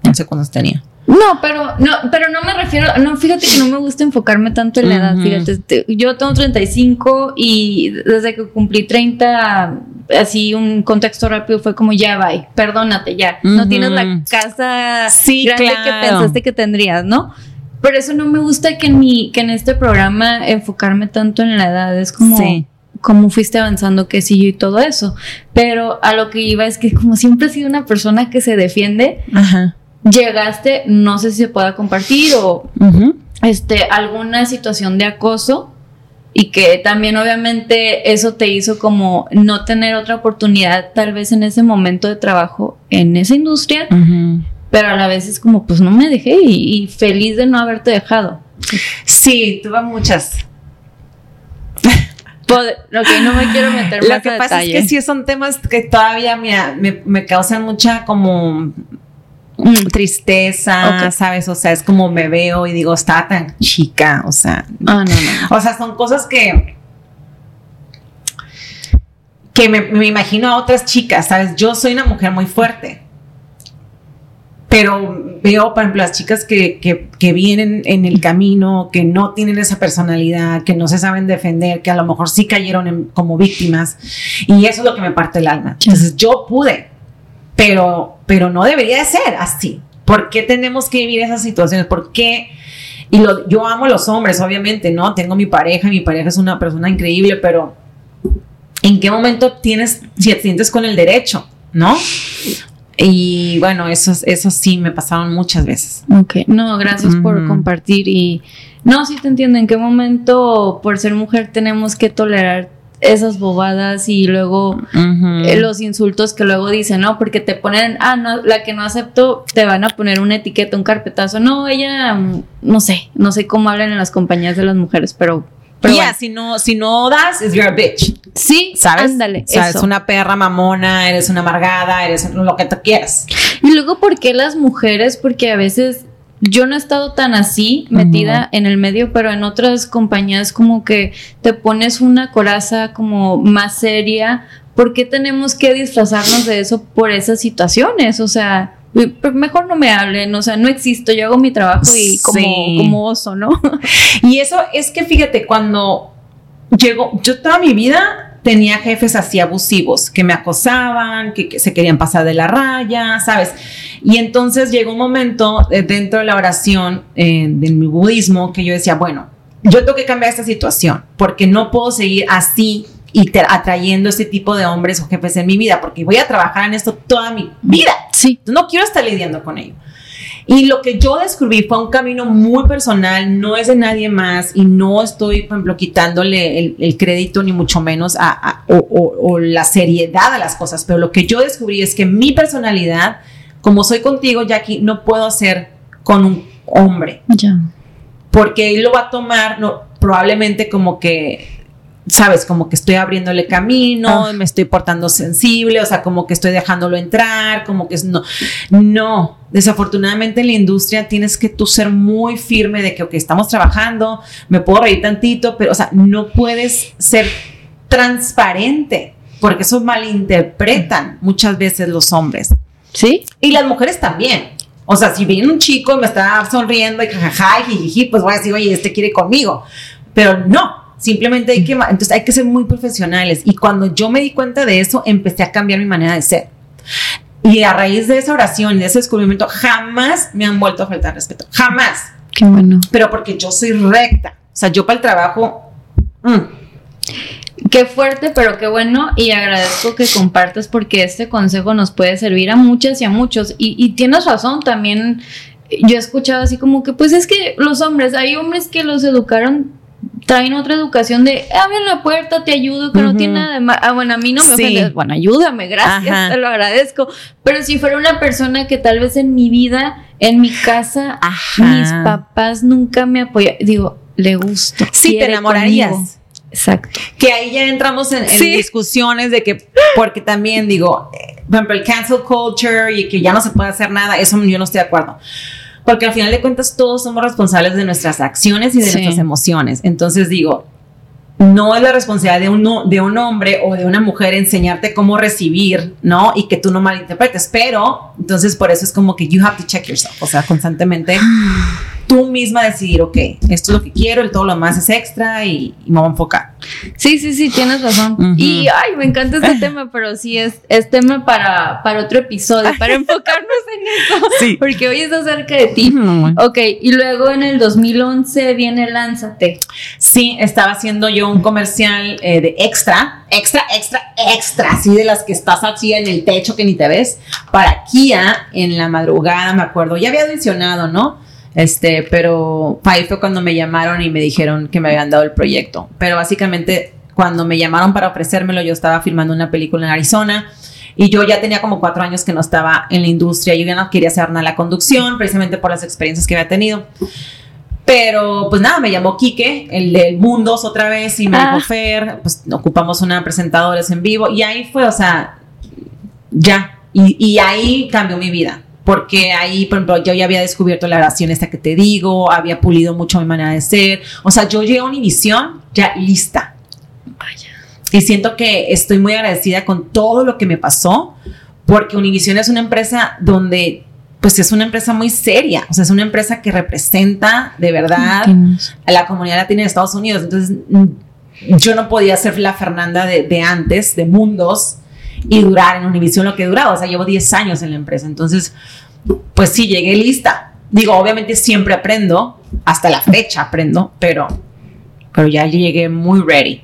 No sé cuántos tenía. no, pero no, pero no me refiero, no, fíjate que no me gusta enfocarme tanto en la edad, fíjate, te- yo tengo 35 y desde que cumplí 30, así un contexto rápido fue como ya bye, perdónate ya, no tienes la casa Sí, grande que pensaste que tendrías, ¿no? Pero eso no me gusta que en, mi, que en este programa enfocarme tanto en la edad, es como... Sí. Cómo fuiste avanzando, qué sí y todo eso. Pero a lo que iba es que como siempre he sido una persona que se defiende, Ajá. llegaste, no sé si se pueda compartir o Ujú. este alguna situación de acoso y que también obviamente eso te hizo como no tener otra oportunidad tal vez en ese momento de trabajo en esa industria, Ujú. pero a la vez es como pues no me dejé y, y feliz de no haberte dejado. Sí, tuve muchas. Ok, no me quiero meter más Lo que pasa es que sí son temas que todavía me, me, causan mucha como mm. tristeza, ¿sabes? O sea, es como me veo y digo, está tan chica, o sea. Ah, no, no. O sea, son cosas que que me, me, imagino a otras chicas, ¿sabes? Yo soy una mujer muy fuerte pero veo, por ejemplo, las chicas que, vienen en el camino, que no tienen esa personalidad, que no se saben defender, que a lo mejor sí cayeron como víctimas, y eso es lo que me parte el alma. Entonces, yo pude, pero, pero no debería de ser así. ¿Por qué tenemos que vivir esas situaciones? ¿Por qué? Y lo, yo amo a los hombres, obviamente, ¿no? Tengo mi pareja, mi pareja es una persona increíble, pero ¿en qué momento tienes, si te sientes con el derecho, ¿no? Y bueno, eso, eso sí me pasaron muchas veces. Ok, no, gracias por compartir y no, sí te entiendo en qué momento por ser mujer tenemos que tolerar esas bobadas y luego eh, los insultos que luego dicen, ¿no? Porque te ponen, ah, no, la que no acepto, te van a poner una etiqueta, un carpetazo. No, ella, mm, no sé, no sé cómo hablan en las compañías de las mujeres, pero pero si no, si no das, es you're a bitch. Sí, ¿sabes? Ándale. O sea, eres una perra mamona, eres una amargada, eres lo que tú quieras. Y luego, ¿por qué las mujeres? Porque a veces yo no he estado tan así metida en el medio, pero en otras compañías como que te pones una coraza como más seria. ¿Por qué tenemos que disfrazarnos de eso por esas situaciones? O sea, mejor no me hablen, o sea, no existo, yo hago mi trabajo y como, como oso, ¿no? [laughs] Y eso es que fíjate, cuando llegó, yo toda mi vida tenía jefes así abusivos, que me acosaban, que, se querían pasar de la raya, ¿sabes? Y entonces llegó un momento eh, dentro de la oración eh, de mi budismo que yo decía, bueno, yo tengo que cambiar esta situación, porque no puedo seguir así y atrayendo ese tipo de hombres o jefes en mi vida, porque voy a trabajar en esto toda mi vida. Sí. No quiero estar lidiando con ello. Y lo que yo descubrí fue un camino muy personal, no es de nadie más y no estoy, por ejemplo, quitándole el, crédito ni mucho menos a, o, la seriedad a las cosas, pero lo que yo descubrí es que mi personalidad, como soy contigo, Jackie, no puedo ser con un hombre. Ya. Porque él lo va a tomar no, probablemente como que sabes, como que estoy abriéndole camino, ah. me estoy portando sensible, o sea, como que estoy dejándolo entrar, como que es no, no, desafortunadamente en la industria tienes que tú ser muy firme de que, ok, estamos trabajando, me puedo reír tantito, pero, o sea, no puedes ser transparente, porque eso malinterpretan muchas veces los hombres. ¿Sí? Y las mujeres también. O sea, si viene un chico y me está sonriendo y jajaja, y pues voy a decir, oye, este quiere conmigo. Pero no, Simplemente hay que, entonces hay que ser muy profesionales. Y cuando yo me di cuenta de eso, empecé a cambiar mi manera de ser. Y a raíz de esa oración y de ese descubrimiento, jamás me han vuelto a faltar respeto. Jamás. Qué bueno. Pero porque yo soy recta. O sea, yo para el trabajo. Mm. Qué fuerte, pero qué bueno. Y agradezco que compartas porque este consejo nos puede servir a muchas y a muchos. Y, y tienes razón también. Yo he escuchado así como que, pues es que los hombres, hay hombres que los educaron traen otra educación de abre la puerta, te ayudo, que no tiene nada de malo. Ah, bueno, a mí no me ofendes. Bueno, ayúdame, gracias, te lo agradezco. Pero si fuera una persona que tal vez en mi vida, en mi casa, mis papás nunca me apoyan, digo, le gusto. Sí, te enamorarías. Exacto. Que ahí ya entramos en, discusiones de que, porque también digo, eh, por ejemplo, el cancel culture y que ya no se puede hacer nada, eso yo no estoy de acuerdo porque al final de cuentas todos somos responsables de nuestras acciones y de nuestras emociones. Entonces digo, no es la responsabilidad de un, de un hombre o de una mujer enseñarte cómo recibir, ¿no? Y que tú no malinterpretes, pero entonces por eso es como que you have to check yourself, o sea, constantemente [sighs] [sighs] [sighs] tú misma decidir, ok, esto es lo que quiero, el todo lo más es extra y, me voy a enfocar. Sí, sí, sí, tienes razón. Y, ay, me encanta este tema, pero sí es, es tema para, para otro episodio, para enfocarnos en eso. [laughs] Sí. Porque hoy es acerca de ti. Ok, y luego en el 2011 viene Lánzate. Sí, estaba haciendo yo un comercial eh, de extra, extra, extra, extra, así de las que estás así en el techo que ni te ves, para Kia en la madrugada, me acuerdo. Ya había adicionado, ¿no? Este, pero ahí fue cuando me llamaron y me dijeron que me habían dado el proyecto. Pero básicamente, cuando me llamaron para ofrecérmelo, yo estaba filmando una película en Arizona y yo ya tenía como cuatro años que no estaba en la industria. Yo ya no quería hacer nada la conducción, precisamente por las experiencias que había tenido. Pero pues nada, me llamó Quique, el del Mundos otra vez, y me Ah. dijo Fer, pues ocupamos una presentadora en vivo. Y ahí fue, o sea, ya. Y, y ahí cambió mi vida. Porque ahí, por ejemplo, yo ya había descubierto la oración esta que te digo, había pulido mucho mi manera de ser. O sea, yo llegué a Univisión ya lista. Vaya. Y siento que estoy muy agradecida con todo lo que me pasó, porque Univision es una empresa donde, pues es una empresa muy seria, o sea, es una empresa que representa de verdad a la comunidad latina de Estados Unidos. Entonces, yo no podía ser la Fernanda de, de antes, de Mundos, y durar en Univision lo que he durado. O sea, llevo 10 años en la empresa. Entonces, pues sí, llegué lista. Digo, obviamente siempre aprendo, hasta la fecha aprendo, pero, pero ya llegué muy ready.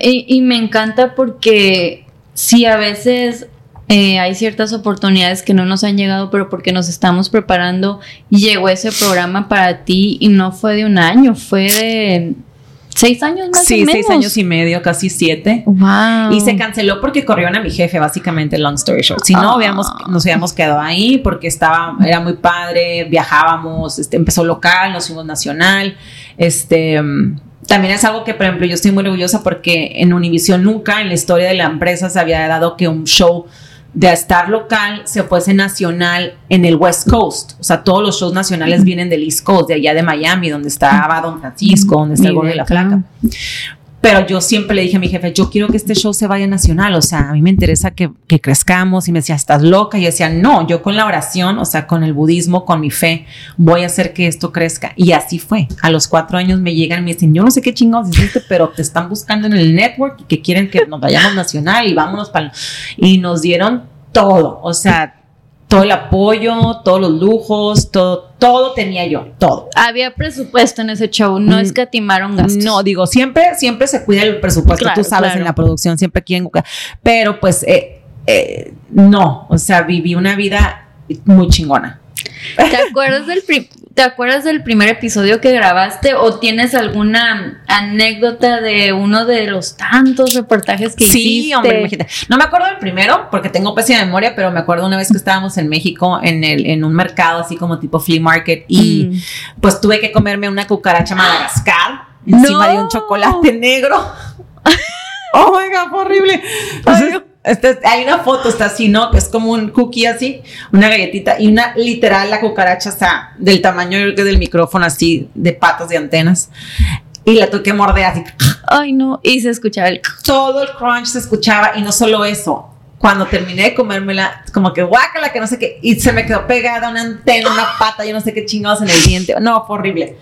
Y, me encanta porque sí, a veces eh, hay ciertas oportunidades que no nos han llegado, pero porque nos estamos preparando llegó ese programa para ti y no fue de un año, fue de seis años más Sí, o menos. seis años y medio, casi siete. Wow. Y se canceló porque corrieron a mi jefe, básicamente, long story short. Si no, Ah. habíamos, nos habíamos quedado ahí porque estaba, era muy padre, viajábamos, este, empezó local, nos fuimos nacional. Este, también es algo que, por ejemplo, yo estoy muy orgullosa porque en Univision nunca en la historia de la empresa se había dado que un show de estar local se fuese nacional en el West Coast. O sea, todos los shows nacionales vienen del East Coast, de allá de Miami, donde estaba Don Francisco, donde está el Gordo de la. Flaca. Pero yo siempre le dije a mi jefe, yo quiero que este show se vaya nacional, o sea, a mí me interesa que, que crezcamos. Y me decía, estás loca, y decía, no, yo con la oración, o sea, con el budismo, con mi fe, voy a hacer que esto crezca. Y así fue. A los cuatro años me llegan y me dicen, yo no sé qué chingados hiciste, pero te están buscando en el network y que quieren que nos vayamos nacional y vámonos para... Y nos dieron todo, o sea, todo el apoyo, todos los lujos, todo, todo tenía yo, todo. Había presupuesto en ese show, no Mm, escatimaron gastos. No, digo, siempre, siempre se cuida el presupuesto, Claro, tú sabes, claro. en la producción siempre quieren, pero pues eh, eh, no, o sea, viví una vida muy chingona. ¿Te acuerdas del ¿Te acuerdas del primer episodio que grabaste o tienes alguna anécdota de uno de los tantos reportajes que Sí, hiciste? hombre, imagínate. No me acuerdo del primero porque tengo pésima memoria, pero me acuerdo una vez que estábamos en México en, el, en un mercado así como tipo flea market y Mm. pues tuve que comerme una cucaracha madagascar encima No. de un chocolate negro. [laughs] oh my god, horrible. Entonces, este, hay una foto, está así, ¿no? Que es como un cookie así, una galletita y una literal la cucaracha, sea, del tamaño yo creo que del micrófono así, de patas de antenas. Y la tuve que morder así. Ay, no. Y se escuchaba el. Todo el crunch se escuchaba y no solo eso. Cuando terminé de comérmela, como que guácala, que no sé qué, y se me quedó pegada una antena, una pata, yo no sé qué chingados en el diente. No, fue horrible.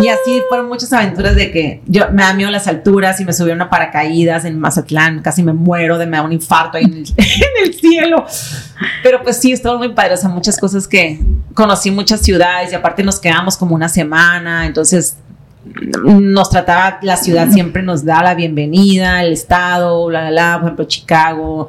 Y así fueron muchas aventuras de que yo me da miedo las alturas y me subieron a paracaídas en Mazatlán, casi me muero de me da un infarto ahí [laughs] en el, cielo. Pero pues sí, estuvo muy padre, o sea, muchas cosas que conocí muchas ciudades y aparte nos quedamos como una semana, entonces nos trataba, la ciudad siempre nos da la bienvenida, el estado, la, por ejemplo, Chicago,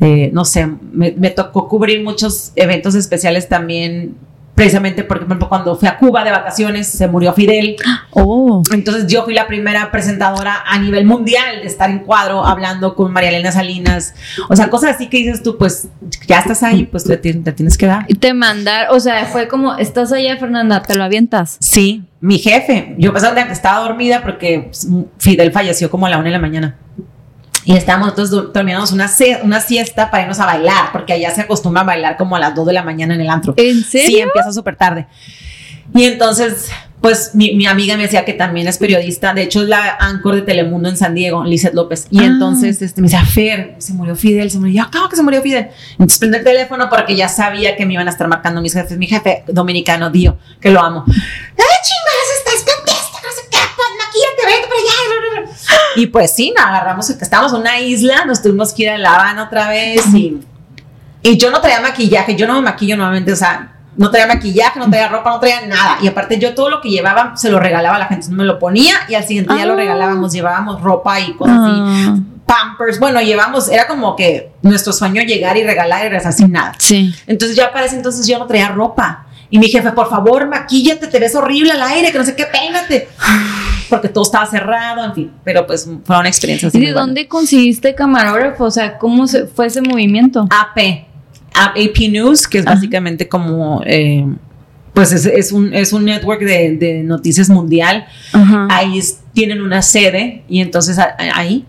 eh, no sé, me, me tocó cubrir muchos eventos especiales también, precisamente porque, por ejemplo, cuando fui a Cuba de vacaciones, se murió Fidel, Oh. entonces yo fui la primera presentadora a nivel mundial de estar en cuadro hablando con María Elena Salinas, o sea, cosas así que dices tú, pues ya estás ahí, pues te, te tienes que dar. Y te mandar, o sea, fue como, estás allá, Fernanda, te lo avientas. Sí, mi jefe. Yo pensaba que estaba dormida porque Fidel falleció como a la una de la mañana. Y estábamos nosotros terminamos una, una siesta para irnos a bailar, porque allá se acostumbra a bailar como a las 2 de la mañana en el antro. ¿En serio? Sí, empieza súper tarde. Y entonces, pues mi, mi amiga me decía que también es periodista, de hecho es la anchor de Telemundo en San Diego, Lizeth López. Y Ah. entonces este, me decía, Fer, se murió Fidel, se murió. Yo, ¿cómo que se murió Fidel? Entonces prendí el teléfono porque ya sabía que me iban a estar marcando mis jefes. Mi jefe dominicano, Dio, que lo amo. ¡Ay, chingadas, estás contesta! No sé qué, pues maquíllate, vete para allá. Y pues sí, nos agarramos, estábamos en una isla, nos tuvimos que ir a La Habana otra vez y, y yo no traía maquillaje, yo no me maquillo nuevamente, o sea, no traía maquillaje, no traía ropa, no traía nada. Y aparte yo todo lo que llevaba se lo regalaba a la gente, me lo ponía y al siguiente día lo Ah. regalábamos, llevábamos ropa y cosas así, Ah, pampers, bueno, llevamos, era como que nuestro sueño llegar y regalar y regresar sin nada. sí. Entonces ya para ese entonces yo no traía ropa. Y mi jefe, por favor, maquíllate, te ves horrible al aire, que no sé qué, peínate. Porque todo estaba cerrado, en fin. Pero pues fue una experiencia así. ¿Y de buena. dónde conseguiste camarógrafo? O sea, ¿cómo se, fue ese movimiento? AP. AP News, que es Ajá. básicamente como, eh, pues es, un, es un network de, noticias mundial. Ahí tienen una sede y entonces ahí,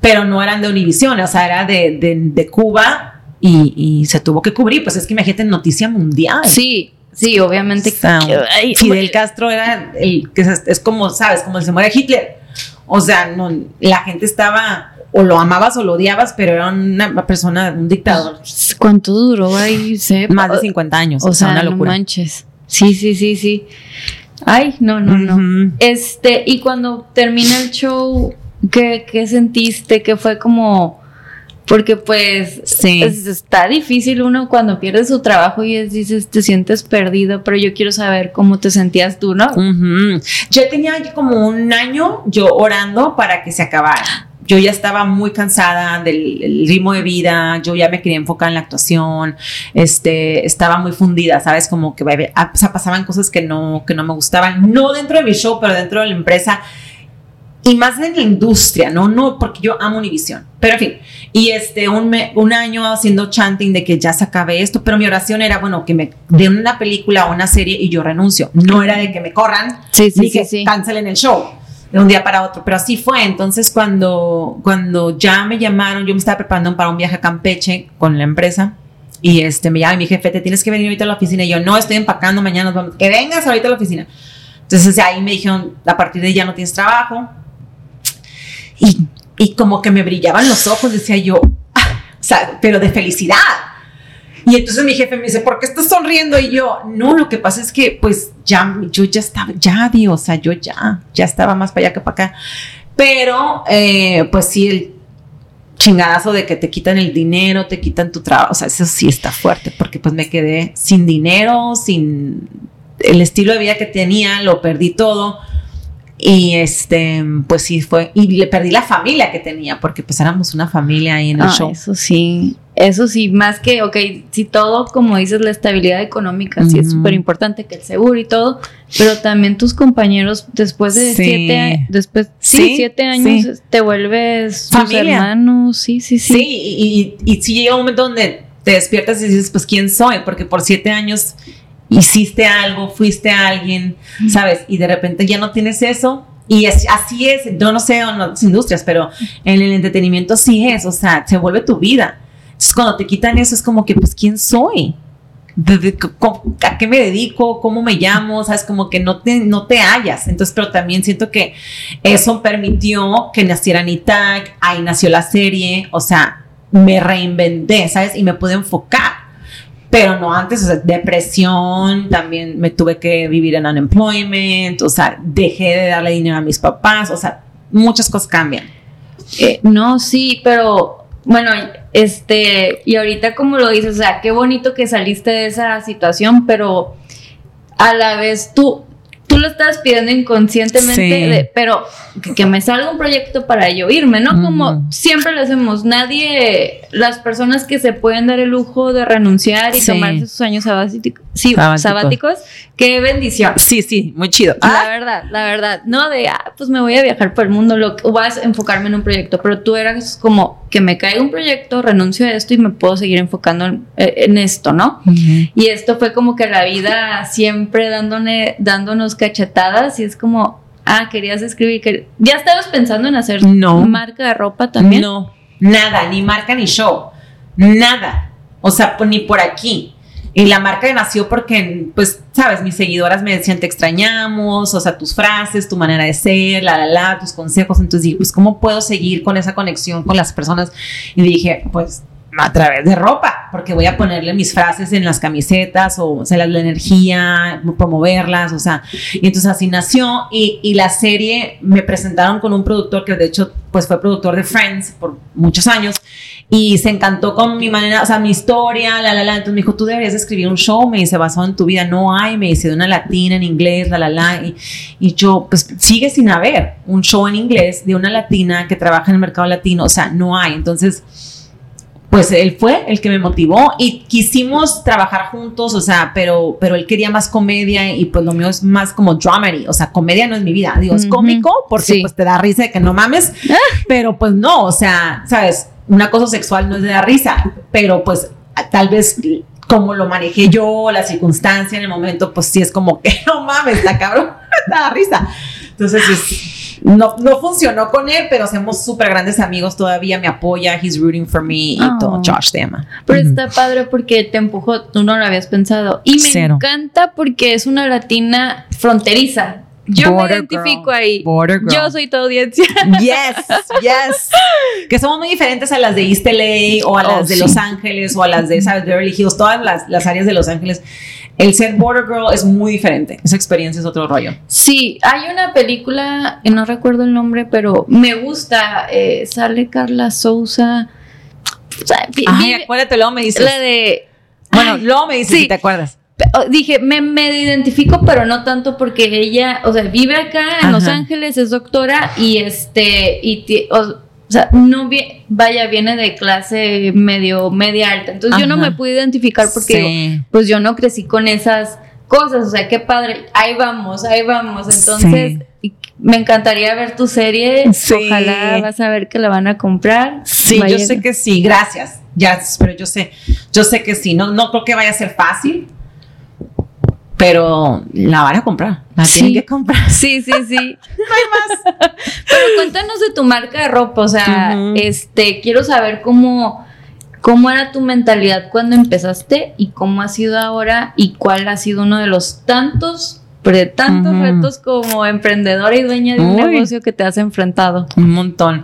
pero no eran de Univision, o sea, era de, Cuba y, se tuvo que cubrir, pues es que imagínate noticia mundial. Sí, sí, obviamente. Fidel Castro era el que es, como, ¿sabes? Como se muere Hitler. O sea, no, la gente estaba o lo amabas o lo odiabas, pero era una persona, un dictador. ¿Cuánto duró ahí? Más de 50 años. O, sea, una locura. No manches. Sí, sí, sí, sí. Ay, no, no, no. Este, y cuando termina el show, ¿qué, qué sentiste? ¿Qué fue como.? Porque pues sí. está difícil uno cuando pierde su trabajo y dices, te sientes perdido, pero yo quiero saber cómo te sentías tú, ¿no? Yo tenía como un año yo orando para que se acabara yo ya estaba muy cansada del ritmo de vida, yo ya me quería enfocar en la actuación, este, estaba muy fundida, ¿sabes? Como que o sea, pasaban cosas que no, que no me gustaban, no dentro de mi show, pero dentro de la empresa y más en la industria, ¿no? No, porque yo amo Univision. Pero en fin, y este, un, un año haciendo chanting de que ya se acabe esto, pero mi oración era, bueno, que me den una película o una serie y yo renuncio. No era de que me corran sí, sí, ni que sí. cancelen el show de un día para otro, pero así fue. Entonces, cuando, cuando ya me llamaron, yo me estaba preparando para un viaje a Campeche con la empresa. Y este, me llama mi jefe, te tienes que venir ahorita a la oficina. Y yo, no, estoy empacando, mañana nos vamos. Que vengas ahorita a la oficina. Entonces ahí me dijeron, a partir de ya no tienes trabajo. Y, y como que me brillaban los ojos, decía yo, ah", pero de felicidad. Y entonces mi jefe me dice, ¿por qué estás sonriendo? Y yo, no, lo que pasa es que pues ya, yo ya estaba, ya, Dios, o sea, yo ya, ya estaba más para allá que para acá. Pero, eh, pues sí, el chingadazo de que te quitan el dinero, te quitan tu trabajo, o sea, eso sí está fuerte, porque pues me quedé sin dinero, sin el estilo de vida que tenía, lo perdí todo. Y este, pues sí fue, y le perdí la familia que tenía, porque pues éramos una familia ahí en el ah, show. Eso sí, eso sí, más que, ok, si todo, como dices, la estabilidad económica, sí es súper importante, que el seguro y todo, pero también tus compañeros, después de siete, después, sí, siete años, te vuelves familia. hermanos, sí, sí, sí. Sí, y, y, y si llega un momento donde te despiertas y dices, pues, ¿quién soy? Porque por siete años hiciste algo, fuiste a alguien, ¿sabes? Y de repente ya no tienes eso. Y así es, yo no sé en otras industrias, pero en el entretenimiento sí es, o sea, se vuelve tu vida. Entonces cuando te quitan eso es como que, pues, ¿quién soy? ¿A qué me dedico? ¿Cómo me llamo? ¿Sabes? Como que no te, no te hallas. Entonces, pero también siento que eso permitió que naciera Nitag, ahí nació la serie, o sea, me reinventé, ¿sabes? Y me pude enfocar pero no antes, o sea, depresión, también me tuve que vivir en unemployment, o sea, dejé de darle dinero a mis papás, o sea, muchas cosas cambian. Eh, no, sí, pero bueno, este, y ahorita como lo dices, o sea, qué bonito que saliste de esa situación, pero a la vez tú, tú lo estás pidiendo inconscientemente, pero que, me salga un proyecto para yo irme, ¿no? Como siempre lo hacemos, nadie, las personas que se pueden dar el lujo de renunciar y tomarse sus años sabáticos, sí, sabáticos, qué bendición. Sí, sí, muy chido. La ah. verdad, la verdad, no de, ah, pues me voy a viajar por el mundo, lo, o vas a enfocarme en un proyecto, pero tú eras como que me caiga un proyecto, renuncio a esto y me puedo seguir enfocando en, esto, ¿no? Y esto fue como que la vida siempre dándole, dándonos cachetadas y es como, ah, querías escribir, que ya estabas pensando en hacer no. marca de ropa también. No, nada, ni marca ni show, nada. O sea, pues, ni por aquí. Y la marca nació porque, pues, sabes, mis seguidoras me decían, te extrañamos, o sea, tus frases, tu manera de ser, la, la, la, tus consejos. Entonces dije, pues, ¿cómo puedo seguir con esa conexión con las personas? Y dije, pues, a través de ropa, porque voy a ponerle mis frases en las camisetas o, o sea, la, energía, promoverlas, o sea, y entonces así nació y, y, la serie me presentaron con un productor que de hecho pues fue productor de Friends por muchos años y se encantó con mi manera, o sea, mi historia, la, la, la, entonces me dijo, tú deberías escribir un show, me dice, basado en tu vida, no hay, me dice, de una latina en inglés, la, la, la, y, y yo, pues sigue sin haber un show en inglés de una latina que trabaja en el mercado latino, o sea, no hay, entonces pues él fue el que me motivó y quisimos trabajar juntos, o sea, pero, pero él quería más comedia y pues lo mío es más como dramedy, o sea, comedia no es mi vida, digo, es cómico porque pues te da risa de que no mames, ah. pero pues no, o sea, sabes, una cosa sexual no es de dar risa, pero pues tal vez como lo manejé yo, la circunstancia en el momento, pues sí es como que [laughs] no mames, está cabrón, [laughs] da risa. Entonces es, no, no funcionó con él, pero somos súper grandes amigos todavía, me apoya, he's rooting for me y Oh. todo, Josh te ama. Pero está padre porque te empujó, tú no lo habías pensado. Y me Cero. encanta porque es una latina fronteriza. Yo Border me identifico girl. ahí. Border girl. Yo soy tu audiencia. [laughs] Yes, yes. Que somos muy diferentes a las de East LA o a Oh, las de sí. Los Ángeles o a las de ¿sabes? Beverly Hills, todas las, las áreas de Los Ángeles. El ser border girl es muy diferente. Esa experiencia es otro rollo. Sí, hay una película, eh, no recuerdo el nombre, pero me gusta. eh, sale Carla Souza. O sea, Ay, acuérdate, luego me dices. la de. bueno, Ay, luego me dices sí. si te acuerdas. Oh, Dije, me, me identifico, pero no tanto porque ella, o sea, vive acá en Ajá. Los Ángeles, es doctora y este, y o, o sea, no vi- vaya, viene de clase medio, media alta. Entonces yo no me pude identificar porque Sí. digo, pues yo no crecí con esas cosas, o sea, qué padre, ahí vamos, ahí vamos. Entonces, me encantaría ver tu serie, Sí. ojalá vas a ver que la van a comprar. Sí, Vaya- yo sé que sí, gracias. Ya, pero yo sé, yo sé que sí. No, no creo que vaya a ser fácil, pero la van a comprar. La Sí. tienen que comprar. [laughs] Sí, sí, sí. Pero cuéntanos de tu marca de ropa, o sea, este, quiero saber cómo, cómo era tu mentalidad cuando empezaste y cómo ha sido ahora y cuál ha sido uno de los tantos, pero de tantos Ujú. retos como emprendedora y dueña de un Uy. negocio que te has enfrentado. Un montón.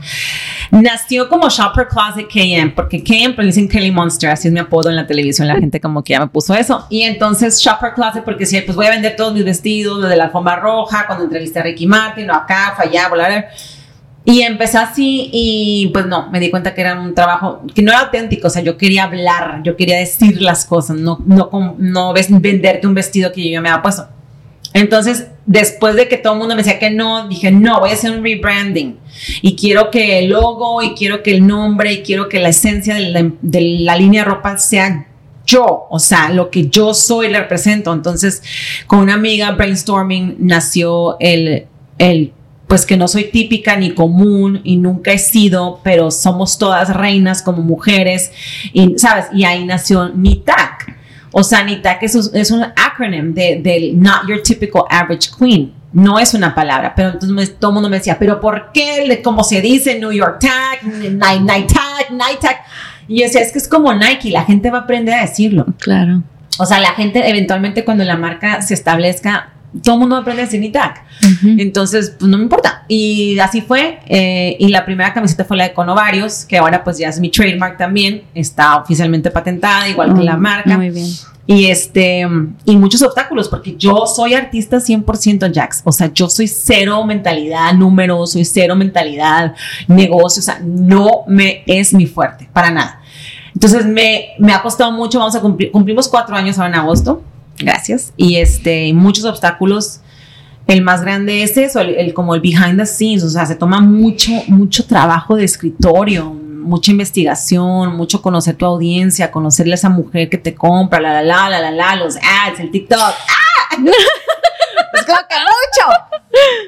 Nació como Shopper Closet KM, porque KM, pero le dicen Kelly Monster, así es mi apodo en la televisión, la gente como que ya me puso eso. Y entonces Shopper Closet, porque sí, pues voy a vender todos mis vestidos, los de la alfombra roja, cuando entrevisté a Ricky Martin, o acá, fue allá, volar. Y empecé así y pues no, me di cuenta que era un trabajo que no era auténtico, o sea, yo quería hablar, yo quería decir las cosas, no, no, no ves- venderte un vestido que yo ya me había puesto. Entonces, después de que todo el mundo me decía que no, dije, no, voy a hacer un rebranding. Y quiero que el logo, y quiero que el nombre, y quiero que la esencia de la, línea de ropa sea yo, o sea, lo que yo soy, le represento. Entonces, con una amiga brainstorming nació el, el pues que no soy típica ni común y nunca he sido, pero somos todas reinas como mujeres, y, ¿sabes? Y ahí nació NITAC. O sea, NITAC es, un- es un acronym de, del Not Your Typical Average Queen. No es una palabra, pero entonces me- todo el mundo me decía, ¿pero por qué? Como se dice New York Tag, Night Night Tag, Night Tag. Y yo decía, es que es como Nike, la gente va a aprender a decirlo. Claro. O sea, la gente eventualmente cuando la marca se establezca, todo el mundo va a decir NITAC. Entonces, pues no me importa. Y así fue. eh, y la primera camiseta fue la de Conovarios, que ahora pues ya es mi trademark también. Está oficialmente patentada, igual que la marca. Muy bien. Y este, y muchos obstáculos, porque yo soy artista 100% Jax. O sea, yo soy cero mentalidad números, soy cero mentalidad negocio. O sea, no me es mi fuerte, para nada. Entonces me, me ha costado mucho. Vamos a cumplir, cumplimos cuatro años ahora en agosto. Gracias. Y este, muchos obstáculos. El más grande es eso, el, como el behind the scenes. O sea, se toma mucho, mucho trabajo de escritorio, mucha investigación, mucho conocer tu audiencia, conocerle a esa mujer que te compra, la, la, la, la, la, la, los ads, el TikTok. ¡Ah! [laughs] es como que mucho.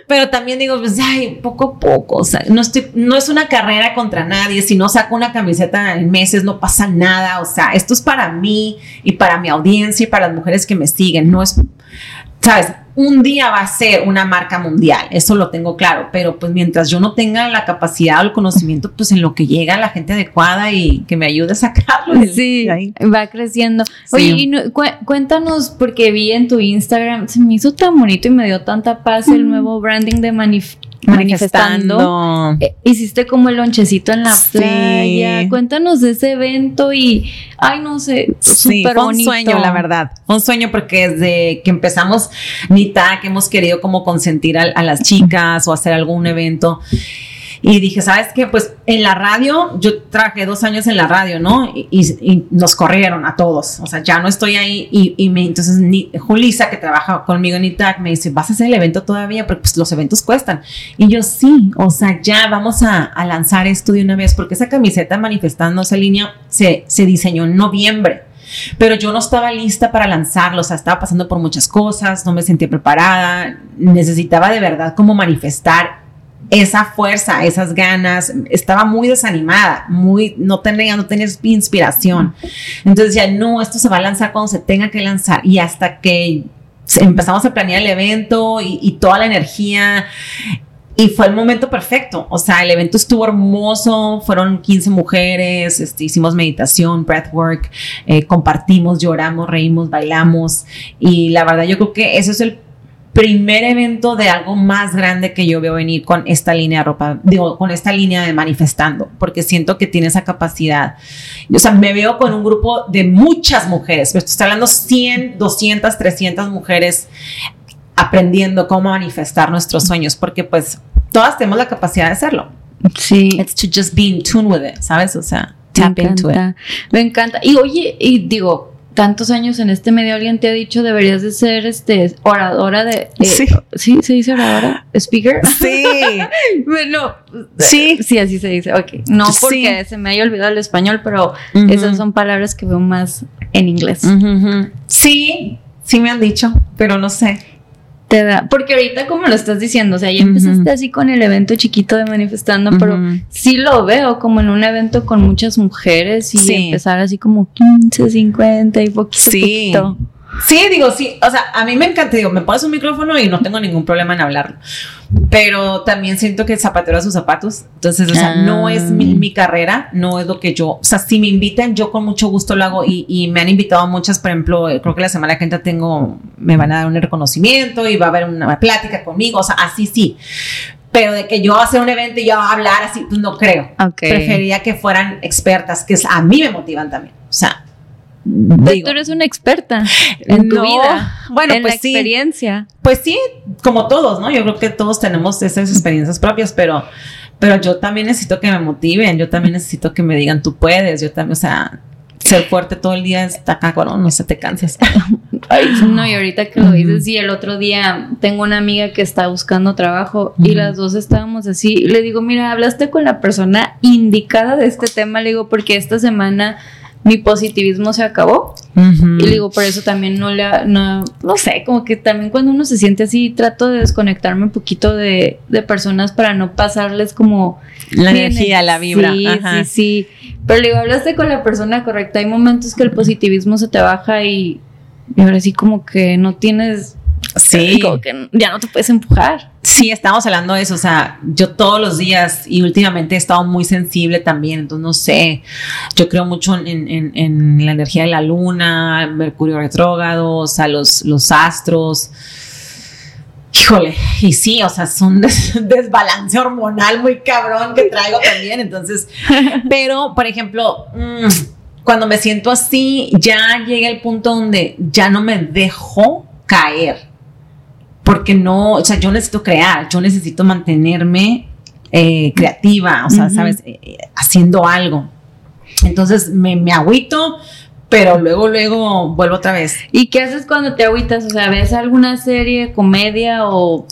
Pero también digo, pues, ay, poco a poco. O sea, no, estoy, no es una carrera contra nadie. Si no saco una camiseta en meses, no pasa nada. O sea, esto es para mí y para mi audiencia y para las mujeres que me siguen. No es, sabes, un día va a ser una marca mundial, eso lo tengo claro, pero pues mientras yo no tenga la capacidad o el conocimiento, pues en lo que llega la gente adecuada y que me ayude a sacarlo. Sí, ahí. va creciendo. Sí. Oye, y no- cu- cuéntanos, porque vi en tu Instagram, se me hizo tan bonito y me dio tanta paz el nuevo branding de manif- manifestando. Manifestando. Eh, hiciste como el lonchecito en la Sí. playa. Cuéntanos de ese evento y, ay, no sé, Sí, fue un bonito. sueño, la verdad. Fue un sueño porque desde que empezamos NITA, que hemos querido como consentir a, a las chicas o hacer algún evento. Y dije, ¿sabes qué? Pues en la radio, yo trabajé dos años en la radio, ¿no? Y, nos corrieron a todos. O sea, ya no estoy ahí. Y, me, entonces ni, Julisa, que trabaja conmigo en ITAC, me dice, ¿vas a hacer el evento todavía? Porque pues, los eventos cuestan. Y yo, sí, o sea, ya vamos a, lanzar esto de una vez, porque esa camiseta manifestando esa línea se, se diseñó en noviembre. Pero yo no estaba lista para lanzarlo, o sea, estaba pasando por muchas cosas, no me sentía preparada, necesitaba de verdad como manifestar esa fuerza, esas ganas, estaba muy desanimada, muy, no tenía, no tenía inspiración. Entonces decía, no, esto se va a lanzar cuando se tenga que lanzar. Y hasta que empezamos a planear el evento y, y toda la energía y fue el momento perfecto. O sea, el evento estuvo hermoso. Fueron 15 mujeres. Este, hicimos meditación, breathwork. Eh, compartimos, lloramos, reímos, bailamos. Y la verdad, yo creo que eso es el primer evento de algo más grande que yo veo venir con esta línea de ropa, digo, con esta línea de manifestando, porque siento que tiene esa capacidad. O sea, me veo con un grupo de muchas mujeres, pero estoy hablando 100, 200, 300 mujeres aprendiendo cómo manifestar nuestros sueños, porque pues todas tenemos la capacidad de hacerlo. Sí. It's to just be in tune with it, ¿sabes? O sea, tap into it. Me encanta. Y oye, y digo, tantos años en este medio alguien te ha dicho deberías de ser este oradora de sí. sí se dice oradora speaker sí. [laughs] Bueno sí. Sí así se dice ok. No porque se me haya olvidado el español pero esas son palabras que veo más en inglés. Sí sí me han dicho pero no sé te da, porque ahorita como lo estás diciendo, o sea, ya empezaste así con el evento chiquito de manifestando, pero sí lo veo como en un evento con muchas mujeres y empezar así como 15, 50 y poquito, sí. poquito. Sí, digo, sí, o sea, a mí me encanta, digo, me pones un micrófono y no tengo ningún problema en hablarlo, pero también siento que el zapatero a sus zapatos, entonces, o sea, no es mi, Ah. mi carrera, no es lo que yo, o sea, si me invitan, yo con mucho gusto lo hago y, y me han invitado a muchas, por ejemplo, creo que la semana que entra tengo, me van a dar un reconocimiento y va a haber una plática conmigo, o sea, así sí, pero de que yo hacer un evento y yo hablar así, pues no creo. Ok. Preferiría que fueran expertas, que a mí me motivan también, o sea, Digo, tú eres una experta en tu No, vida. bueno, en pues la sí. experiencia. Pues sí, como todos, ¿no? Yo creo que todos tenemos esas experiencias propias, pero, pero yo también necesito que me motiven, yo también necesito que me digan, tú puedes, yo también, o sea, ser fuerte todo el día está acá, bueno, no se te cansas. [laughs] Ay, no, y ahorita que lo dices, sí, el otro día tengo una amiga que está buscando trabajo y las dos estábamos así. Le digo, mira, hablaste con la persona indicada de este tema, le digo, porque esta semana mi positivismo se acabó. Y le digo, por eso también no le, no, no sé, como que también cuando uno se siente así, trato de desconectarme un poquito de, de personas para no pasarles como... la energía, la vibra. Sí, ajá. sí, sí. Pero digo, hablaste con la persona correcta. Hay momentos que el positivismo se te baja y, y ahora sí como que no tienes... Sí. Como que ya no te puedes empujar. Sí, estamos hablando de eso, o sea, yo todos los días y últimamente he estado muy sensible también, entonces no sé, yo creo mucho en, en- en la energía de la luna, Mercurio retrógrado, o sea, los, los astros. Híjole, y sí, o sea, es un [laughs] des- desbalance hormonal muy cabrón que traigo también, entonces, [laughs] pero, por ejemplo, mm, cuando me siento así, ya llega el punto donde ya no me dejo caer porque no, o sea, yo necesito crear, yo necesito mantenerme eh, creativa, o sea, sabes, Eh, eh, haciendo algo. Entonces me, me agüito, pero luego, luego vuelvo otra vez. ¿Y qué haces cuando te agüitas? O sea, ¿ves alguna serie, comedia o...?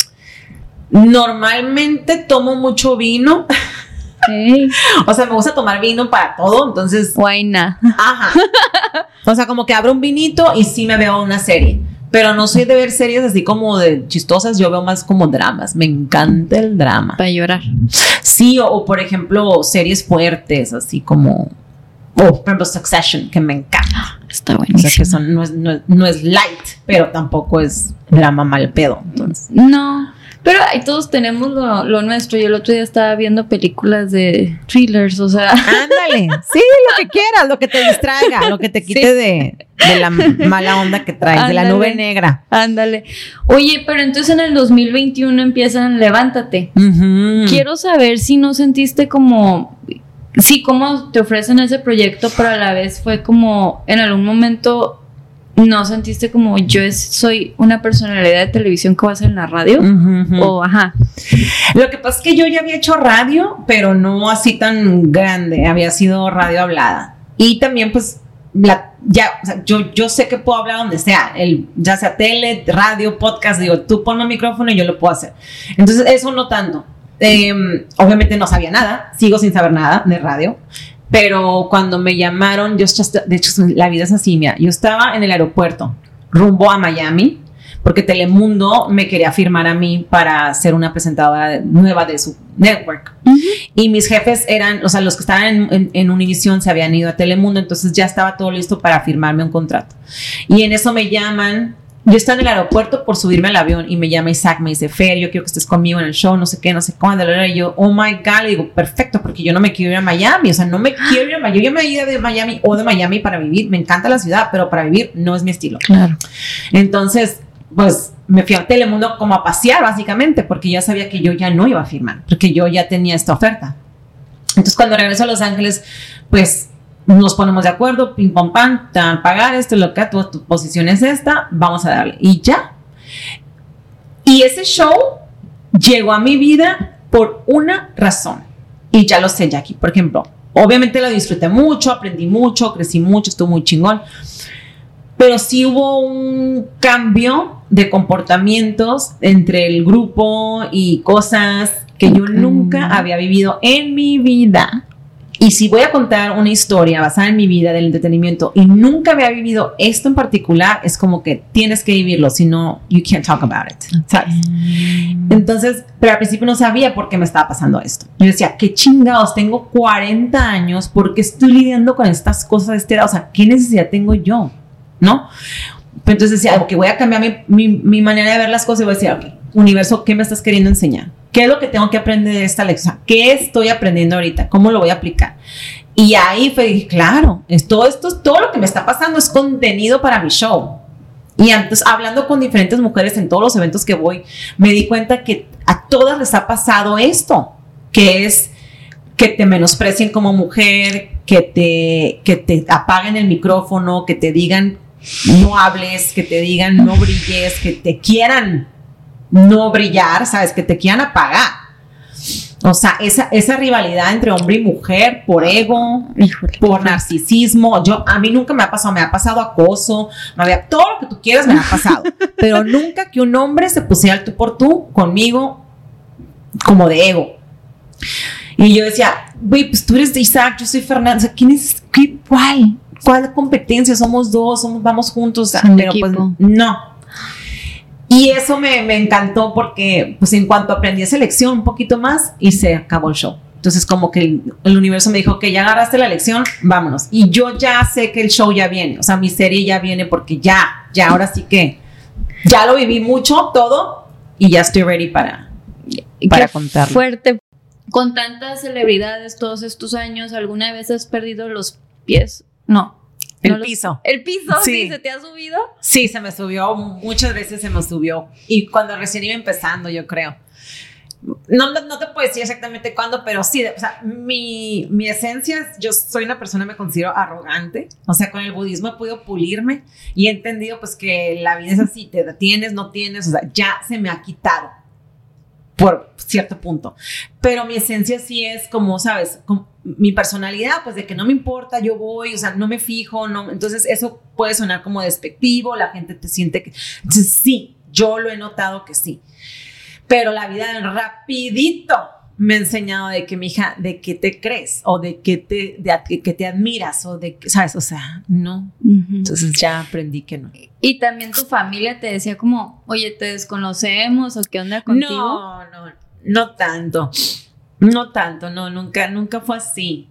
Normalmente tomo mucho vino, Hey, [laughs] o sea, me gusta tomar vino para todo, entonces, guayna. ajá. O sea, como que abro un vinito y sí me veo una serie. Pero no soy de ver series así como de chistosas, yo veo más como dramas. Me encanta el drama. Para llorar. Sí, o, o, por ejemplo, series fuertes, así como. O, por ejemplo, Succession, que me encanta. Está O bueno. sea, que son, no, es, no, no es light, pero tampoco es drama mal pedo. Entonces. No, pero ahí todos tenemos lo, lo nuestro. Yo el otro día estaba viendo películas de thrillers, o sea, Ándale, [laughs] sí, lo que quieras, lo que te distraiga, lo que te quite Sí. de, de la mala onda que traes, de la nube negra. ándale. Oye, pero entonces en el 2021 empiezan Levántate. Quiero saber si no sentiste como, sí, cómo te ofrecen ese proyecto, pero a la vez fue como en algún momento no sentiste como yo es- soy una personalidad de televisión que va a ser en la radio. O, ajá. Lo que pasa es que yo ya había hecho radio, pero no así tan grande, había sido radio hablada. Y también pues la, ya, o sea, yo, yo sé que puedo hablar donde sea, el, ya sea tele, radio, podcast, digo, tú ponme el micrófono y yo lo puedo hacer. Entonces eso no tanto. Eh, obviamente no sabía nada, sigo sin saber nada de radio. Pero cuando me llamaron, yo, de hecho, la vida es así, mira, yo estaba en el aeropuerto, rumbo a Miami, porque Telemundo me quería firmar a mí para ser una presentadora nueva de su network. Y mis jefes eran, o sea, los que estaban en, en, en, Univision se habían ido a Telemundo, entonces ya estaba todo listo para firmarme un contrato. Y en eso me llaman yo estaba en el aeropuerto por subirme al avión y me llama Isaac, me dice, Fer, yo quiero que estés conmigo en el show, no sé qué, no sé cuándo. Y yo, oh my God, le digo, perfecto, porque yo no me quiero ir a Miami, o sea, no me [gasps] quiero ir a Miami. Yo ya me he ido de Miami o de Miami para vivir, me encanta la ciudad, pero para vivir no es mi estilo. Claro. Entonces, pues me fui a Telemundo como a pasear, básicamente, porque ya sabía que yo ya no iba a firmar, porque yo ya tenía esta oferta. Entonces, cuando regreso a Los Ángeles, pues nos ponemos de acuerdo, pim pam pam, te van a pagar esto, lo que tu, tu posición es esta, vamos a darle. Y ya. Y ese show llegó a mi vida por una razón. Y ya lo sé, Jackie. Por ejemplo, obviamente lo disfruté mucho, aprendí mucho, crecí mucho, estuvo muy chingón. Pero sí hubo un cambio de comportamientos entre el grupo y cosas que yo nunca había vivido en mi vida. Y si voy a contar una historia basada en mi vida del entretenimiento y nunca había vivido esto en particular, es como que tienes que vivirlo, si no, you can't talk about it. ¿sabes? Entonces, pero al principio no sabía por qué me estaba pasando esto. Yo decía, qué chingados, tengo 40 años, ¿por qué estoy lidiando con estas cosas de esta edad? O sea, ¿qué necesidad tengo yo? ¿No? Entonces decía, ok, voy a cambiar mi, mi, mi manera de ver las cosas y voy a decir, ok, universo, ¿qué me estás queriendo enseñar? ¿Qué es lo que tengo que aprender de esta lección? ¿Qué estoy aprendiendo ahorita? ¿Cómo lo voy a aplicar? Y ahí fue, claro, es todo esto, todo lo que me está pasando es contenido para mi show. Y antes, hablando con diferentes mujeres en todos los eventos que voy, me di cuenta que a todas les ha pasado esto, que es que te menosprecien como mujer, que te, que te apaguen el micrófono, que te digan no hables, que te digan no brilles, que te quieran no brillar, ¿sabes? Que te quieran apagar. O sea, esa, esa rivalidad entre hombre y mujer por ego, Híjole. por narcisismo. Yo, a mí nunca me ha pasado, me ha pasado acoso, me había, todo lo que tú quieras me ha pasado. [laughs] pero nunca que un hombre se pusiera al tú por tú conmigo como de ego. Y yo decía, güey, pues tú eres de Isaac, yo soy Fernanda, o sea, ¿quién es? ¿Qué, ¿Cuál? ¿Cuál competencia? Somos dos, somos, vamos juntos. Pero equipo. pues no. Y eso me, me, encantó porque, pues en cuanto aprendí esa lección un poquito más y se acabó el show. Entonces, como que el, el, universo me dijo que ya agarraste la lección, vámonos. Y yo ya sé que el show ya viene, o sea, mi serie ya viene porque ya, ya ahora sí que ya lo viví mucho, todo, y ya estoy ready para, para contarlo. Fuerte. Con tantas celebridades todos estos años, ¿alguna vez has perdido los pies? No. El no los- piso. ¿El piso? Sí. Sí. ¿Se te ha subido? Sí, se me subió, muchas veces se me subió. Y cuando recién iba empezando, yo creo. No, no, no te puedo decir exactamente cuándo, pero sí, o sea, mi, mi esencia, es- yo soy una persona, me considero arrogante, o sea, con el budismo he podido pulirme y he entendido pues que la vida es así, te tienes, no tienes, o sea, ya se me ha quitado por cierto punto, pero mi esencia sí es como, sabes, como mi personalidad, pues de que no me importa, yo voy, o sea, no me fijo, no, entonces eso puede sonar como despectivo, la gente te siente que, sí, yo lo he notado que sí, pero la vida rapidito me ha enseñado de que mi hija, de que te crees o de que te, de, que te admiras o de que, sabes, o sea, no, entonces ya aprendí que no. Y también tu familia te decía como, oye, ¿te desconocemos o qué onda contigo? No, no, no tanto. No tanto, no, nunca, nunca fue así.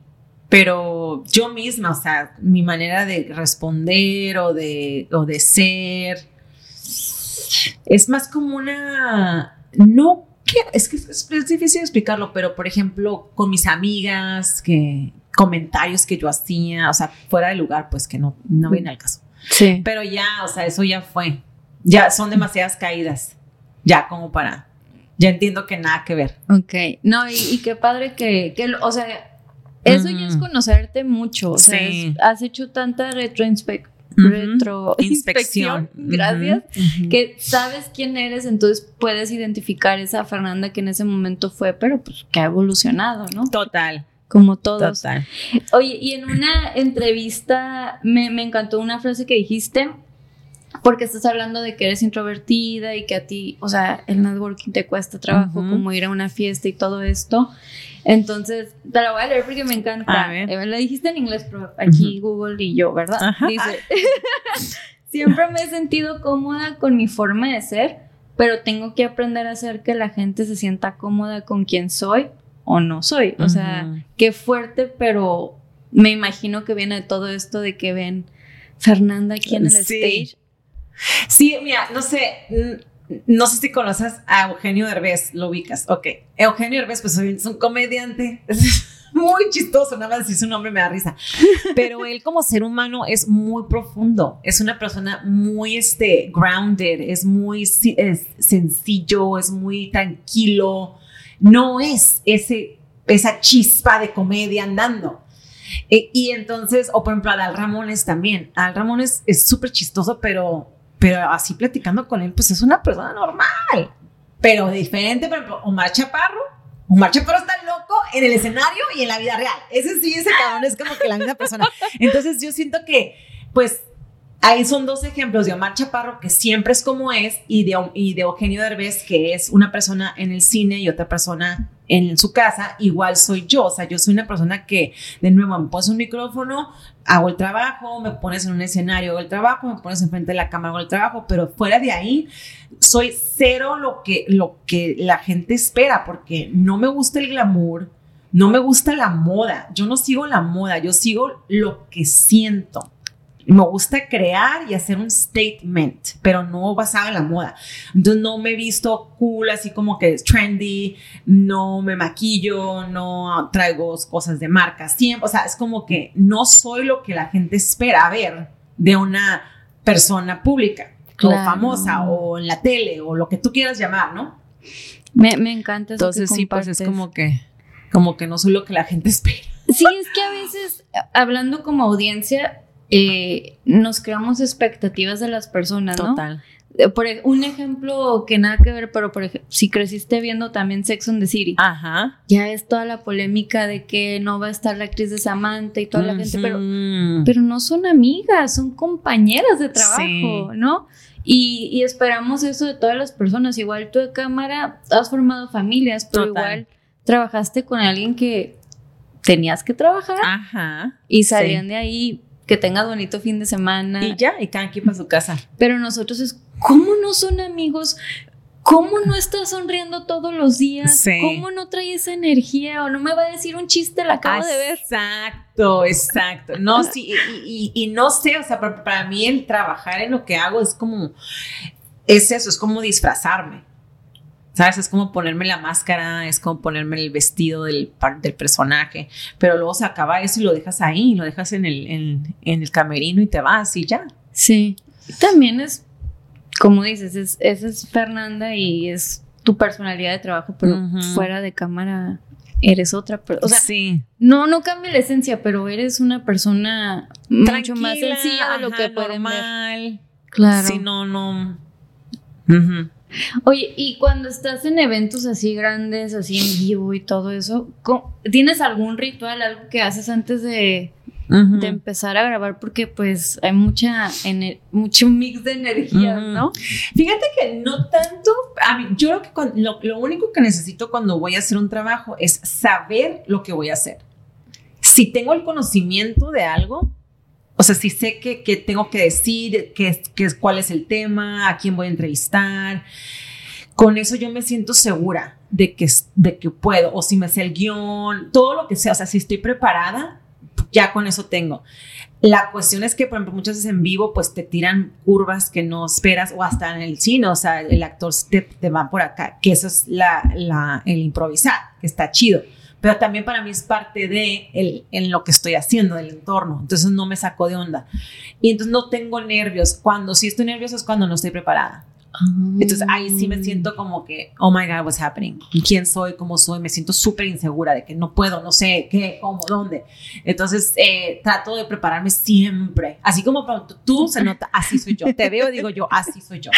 Pero yo misma, o sea, mi manera de responder o de, o de ser es más como una. No, es que es, es difícil explicarlo, pero por ejemplo, con mis amigas, que comentarios que yo hacía, o sea, fuera de lugar, pues que no, no viene al caso. Sí. Pero ya, o sea, eso ya fue. Ya son demasiadas caídas. Ya como para. Ya entiendo que nada que ver. Ok. No, y, y qué padre que, que, o sea, eso ya es conocerte mucho. O sea, Sí. es- has hecho tanta retroinspec Ujú. retro [laughs] Inspección. Gracias. Que sabes quién eres, entonces puedes identificar esa Fernanda que en ese momento fue, pero pues que ha evolucionado, ¿no? Total, Como todos. total. Oye, y en una entrevista me, me encantó una frase que dijiste, porque estás hablando de que eres introvertida y que a ti, o sea, el networking te cuesta trabajo, como ir a una fiesta y todo esto. Entonces, te la voy a leer porque me encanta. A ver. Eh, La dijiste en inglés, pero aquí Google y yo, ¿verdad? Ajá. Dice, [laughs] siempre me he sentido cómoda con mi forma de ser, pero tengo que aprender a hacer que la gente se sienta cómoda con quien soy o no soy. O sea, qué fuerte, pero me imagino que viene de todo esto de que ven Fernanda aquí en el stage. Sí, mira, no sé, no sé si conoces a Eugenio Derbez, lo ubicas. Ok, Eugenio Derbez, pues es un comediante. [laughs] muy chistoso, nada más decir su nombre me da risa. Pero él como ser humano es muy profundo, es una persona muy este, grounded, es muy sencillo, es muy tranquilo, no es ese, esa chispa de comedia andando. E, y entonces, o por ejemplo, Adal Ramones también. Adal Ramones es súper chistoso, pero, pero así platicando con él, pues es una persona normal, pero diferente. Por ejemplo, Omar Chaparro Omar Chaparro está loco en el escenario y en la vida real. Ese sí, ese cabrón es como que la misma persona. Entonces yo siento que, pues, ahí son dos ejemplos de Omar Chaparro, que siempre es como es, y de, y de Eugenio Derbez, que es una persona en el cine y otra persona en su casa, igual soy yo. O sea, yo soy una persona que, de nuevo, me pones un micrófono, hago el trabajo, me pones en un escenario, hago el trabajo, me pones enfrente de la cámara, hago el trabajo, pero fuera de ahí, soy cero lo que, lo que la gente espera, porque no me gusta el glamour, no me gusta la moda. Yo no sigo la moda, yo sigo lo que siento me gusta crear y hacer un statement, pero no basado en la moda. Entonces no me he visto cool, así como que es trendy, no me maquillo, no traigo cosas de marca siempre. O sea, es como que no soy lo que la gente espera ver de una persona pública o famosa o en la tele o lo que tú quieras llamar, ¿no? Me, me encanta eso Entonces sí, pues es como que, como que no soy lo que la gente [laughs] espera. Sí, es que a veces, hablando como audiencia, eh, nos creamos expectativas de las personas, ¿no? Total. Eh, por un ejemplo que nada que ver, pero por ejemplo, si creciste viendo también Sex on the City, Ajá. ya es toda la polémica de que no va a estar la actriz de Samantha y toda la gente, pero, pero no son amigas, son compañeras de trabajo, ¿no? Y, y, esperamos eso de todas las personas. Igual tú de cámara has formado familias, pero igual trabajaste con alguien que tenías que trabajar Ajá, y salían de ahí que tengas bonito fin de semana. Y ya, y cada quien para su casa. Pero nosotros es, ¿cómo no son amigos? ¿Cómo no estás sonriendo todos los días? ¿Cómo no trae esa energía? O no me va a decir un chiste, la acabo de ver. Exacto, exacto. No, sí, y, no sé, o sea, para, para, mí el trabajar en lo que hago es como, es eso, es como disfrazarme. ¿Sabes? Es como ponerme la máscara, es como ponerme el vestido del, del personaje, pero luego se acaba eso y lo dejas ahí, lo dejas en el, en, el camerino y te vas y ya. Sí. También es, como dices, es, esa es Fernanda y es tu personalidad de trabajo, pero fuera de cámara eres otra persona. O sea, sí. no, no cambia la esencia, pero eres una persona mucho más sencilla de lo que pueden ver. Claro. Si no, no. Oye, y cuando estás en eventos así grandes, así en vivo y todo eso, ¿tienes algún ritual, algo que haces antes de, empezar a grabar? Porque pues hay mucha mucho mix de energías, ¿no? Fíjate que no tanto, a mí, yo creo que lo, lo único que necesito cuando voy a hacer un trabajo es saber lo que voy a hacer. Si tengo el conocimiento de algo, o sea, si sé que, tengo que decir que, cuál es el tema, a quién voy a entrevistar, con eso yo me siento segura de que, de que puedo, o si me sé el guion, todo lo que sea, o sea, si estoy preparada, ya con eso tengo. La cuestión es que, por ejemplo, muchas veces en vivo, pues te tiran curvas que no esperas, o hasta en el cine, o sea, el actor te, te va por acá, que eso es la, la, el improvisar, que está chido pero también para mí es parte de el, en lo que estoy haciendo, del entorno. Entonces no me saco de onda. Y entonces no tengo nervios. Cuando sí estoy nerviosa es cuando no estoy preparada. Entonces ahí sí me siento como que, oh my God, what's happening? ¿Quién soy? ¿Cómo soy? Me siento súper insegura de que no puedo, no sé qué, cómo, dónde. Entonces eh, trato de prepararme siempre. Así como tú se nota, así soy yo. Te veo digo yo, así soy yo.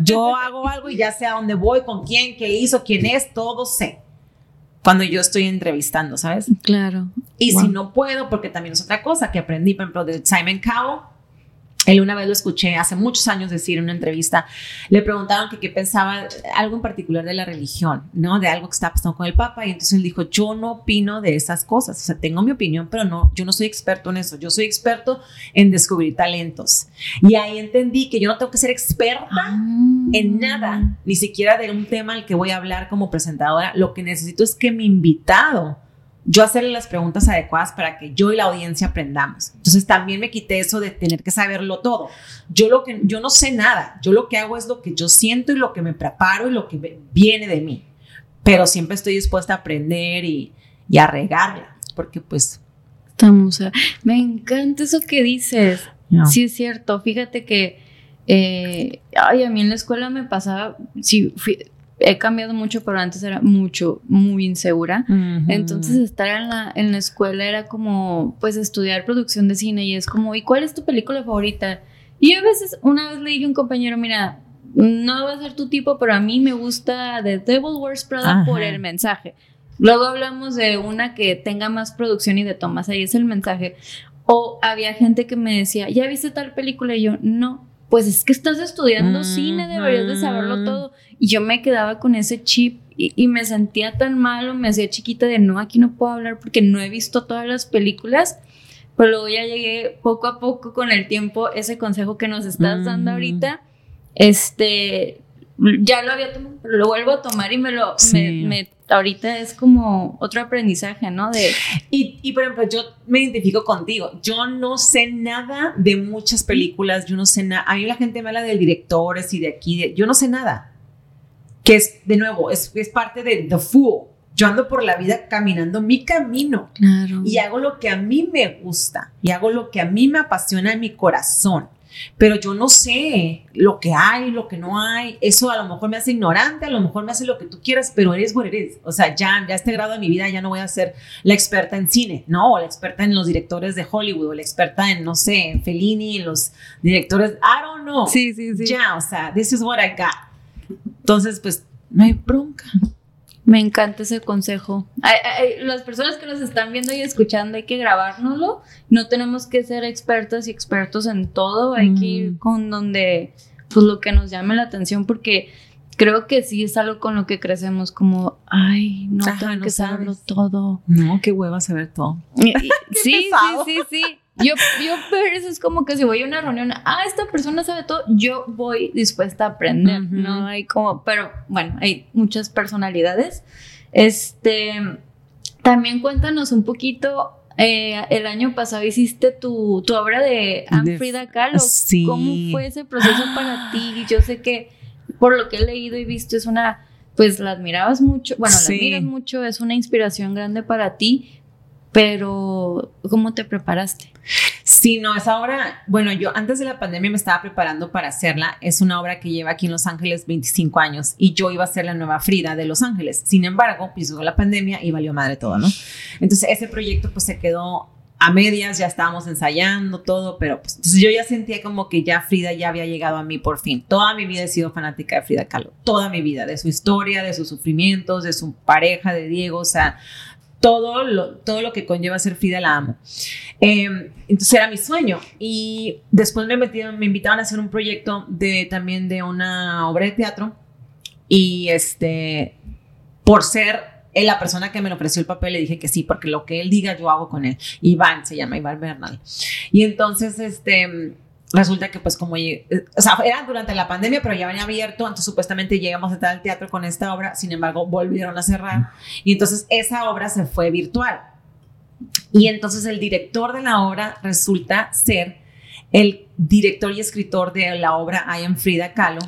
Yo hago algo y ya sé a dónde voy, con quién, qué hizo, quién es, todo sé cuando yo estoy entrevistando, ¿sabes? Claro. Y si no puedo, porque también es otra cosa que aprendí, por ejemplo, de Simon Cowell, él una vez lo escuché hace muchos años decir en una entrevista, le preguntaron que qué pensaba algo en particular de la religión, ¿no? De algo que estaba pasando con el Papa y entonces él dijo, yo no opino de esas cosas, o sea, tengo mi opinión, pero no, yo no soy experto en eso, yo soy experto en descubrir talentos. Y ahí entendí que yo no tengo que ser experta ah. en nada, ni siquiera de un tema al que voy a hablar como presentadora, lo que necesito es que mi invitado yo hacerle las preguntas adecuadas para que yo y la audiencia aprendamos. Entonces también me quité eso de tener que saberlo todo. Yo lo que yo no sé nada, yo lo que hago es lo que yo siento y lo que me preparo y lo que viene de mí. Pero siempre estoy dispuesta a aprender y, y a regarla, porque pues estamos, me encanta eso que dices. Sí es cierto, fíjate que eh, ay, a mí en la escuela me pasaba, sí, fui, he cambiado mucho, pero antes era mucho, muy insegura. Entonces estar en la, en la escuela era como, pues estudiar producción de cine y es como, ¿y cuál es tu película favorita? Y a veces, una vez le dije a un compañero, mira, no va a ser tu tipo, pero a mí me gusta The Devil Wears Prada por el mensaje. Luego hablamos de una que tenga más producción y de tomas, ahí es el mensaje. O había gente que me decía, ¿ya viste tal película? Y yo, no, pues es que estás estudiando cine, deberías de saberlo todo. Y yo me quedaba con ese chip y, me sentía tan malo, me hacía chiquita de no, aquí no puedo hablar porque no he visto todas las películas. Pero luego ya llegué poco a poco con el tiempo, ese consejo que nos estás dando ahorita, este, ya lo había tomado, pero lo vuelvo a tomar y me lo, me, ahorita es como otro aprendizaje, ¿no? De... Y, y, por ejemplo, yo me identifico contigo, yo no sé nada de muchas películas, yo no sé nada, a mí la gente me habla de directores y de aquí, yo no sé nada, que es, de nuevo, es, es parte de The Fool. Yo ando por la vida caminando mi camino. Y hago lo que a mí me gusta y hago lo que a mí me apasiona en mi corazón pero yo no sé lo que hay, lo que no hay. Eso a lo mejor me hace ignorante, a lo mejor me hace lo que tú quieras, pero eres what eres. O sea, ya, ya a este grado de mi vida ya no voy a ser la experta en cine, ¿no? O la experta en los directores de Hollywood, o la experta en, no sé, en Fellini, en los directores, I don't know. Sí, sí, sí. Ya, o sea, this is what I got. Entonces, pues, no hay bronca. Me encanta ese consejo. las personas que nos están viendo y escuchando hay que grabárnoslo. No tenemos que ser expertas y expertos en todo. Hay que ir con donde, pues lo que nos llame la atención porque creo que sí es algo con lo que crecemos como, ay, no tengo que saberlo todo. No, qué hueva saber todo. [laughs] sí, sí, sí, sí. Yo, yo, pero eso es como que si voy a una reunión, ah, esta persona sabe todo, yo voy dispuesta a aprender, ¿no? Hay como, pero bueno, hay muchas personalidades. Este, también cuéntanos un poquito, eh, el año pasado hiciste tu, tu obra de Frida Kahlo. Sí. ¿Cómo fue ese proceso para [gasps] ti? Yo sé que por lo que he leído y visto es una, pues la admirabas mucho, bueno, la admiras mucho, es una inspiración grande para ti, pero ¿cómo te preparaste? Sí, no, esa obra, bueno, yo antes de la pandemia me estaba preparando para hacerla. Es una obra que lleva aquí en Los Ángeles 25 años y yo iba a ser la nueva Frida de Los Ángeles. Sin embargo, pisó la pandemia y valió madre todo, ¿no? Entonces ese proyecto pues se quedó a medias, ya estábamos ensayando todo, pero pues entonces yo ya sentía como que ya Frida ya había llegado a mí por fin. Toda mi vida he sido fanática de Frida Kahlo, toda mi vida, de su historia, de sus sufrimientos, de su pareja, de Diego, o sea, todo lo, todo lo que conlleva ser Frida la amo. Em, entonces era mi sueño y después me, metieron, me invitaban a hacer un proyecto de, también de una obra de teatro y este, por ser la persona que me ofreció el papel le dije que sí, porque lo que él diga yo hago con él. Iván se llama Iván Bernal. Y entonces, este, resulta que pues como, eh, o sea, era durante la pandemia, pero ya habían abierto, entonces supuestamente llegamos a estar al teatro con esta obra, sin embargo volvieron a cerrar y entonces esa obra se fue virtual. Y entonces el director de la obra resulta ser el director y escritor de la obra I Am Frida Kahlo,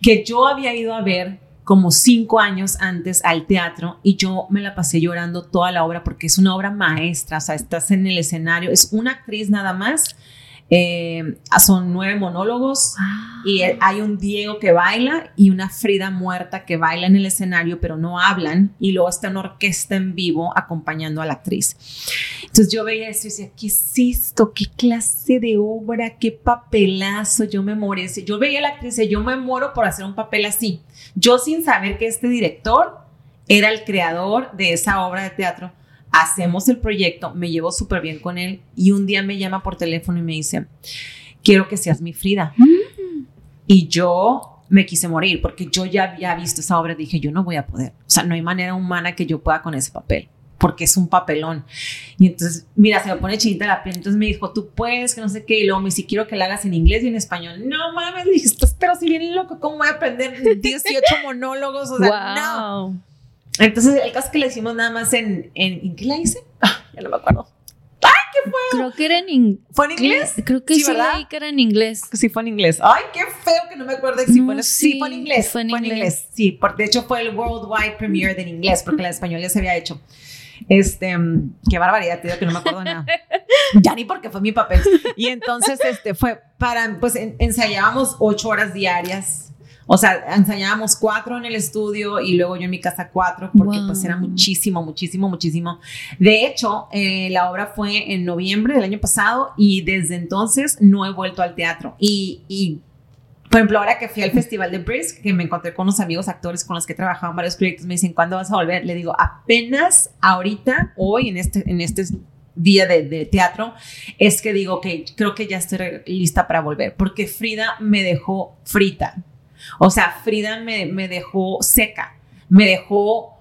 que yo había ido a ver como cinco años antes al teatro y yo me la pasé llorando toda la obra porque es una obra maestra, o sea, estás en el escenario, es una actriz nada más eh, son nueve monólogos y ah. hay un Diego que baila y una Frida muerta que baila en el escenario pero no hablan y luego está una orquesta en vivo acompañando a la actriz. Entonces yo veía eso y decía, ¿qué es esto? ¿Qué clase de obra? ¿Qué papelazo? Yo me morí. Yo veía a la actriz y yo me muero por hacer un papel así. Yo sin saber que este director era el creador de esa obra de teatro hacemos el proyecto, me llevo súper bien con él y un día me llama por teléfono y me dice, quiero que seas mi Frida. Mm. Y yo me quise morir porque yo ya había visto esa obra y dije, yo no voy a poder. O sea, no hay manera humana que yo pueda con ese papel porque es un papelón. Y entonces, mira, se me pone chinita la piel. Entonces me dijo, tú puedes, que no sé qué. Y luego me dice, quiero que la hagas en inglés y en español. No mames, dije, pero si viene loco, ¿cómo voy a aprender 18 [laughs] monólogos? O sea, no. Entonces, el caso que le hicimos nada más en, en, qué la hice? Ah, ya no me acuerdo. ¡Ay, qué fue! Creo que era en inglés. ¿Fue en inglés? Creo que sí, sí que era en inglés. Sí, fue en inglés. Ay, qué feo que no me acuerdo si fue, sí, fue en inglés. Fue en, inglés. Sí, porque de hecho fue el worldwide premiere de en inglés, porque la español ya se había hecho. Este, qué barbaridad, te digo que no me acuerdo nada. [laughs] ya ni porque fue mi papel. Y entonces, este, fue para, pues ensayábamos ocho horas diarias. O sea, ensayábamos cuatro en el estudio y luego yo en mi casa cuatro, porque pues era muchísimo, muchísimo, muchísimo. De hecho, eh, la obra fue en noviembre del año pasado y desde entonces no he vuelto al teatro. Y, y por ejemplo, ahora que fui al festival de Brisk, que me encontré con unos amigos actores con los que he trabajado en varios proyectos, me dicen, ¿cuándo vas a volver? Le digo, apenas ahorita, hoy, en este, en este día de, teatro, es que digo que creo que ya estoy lista para volver, porque Frida me dejó frita. O sea, Frida me, me dejó seca, me dejó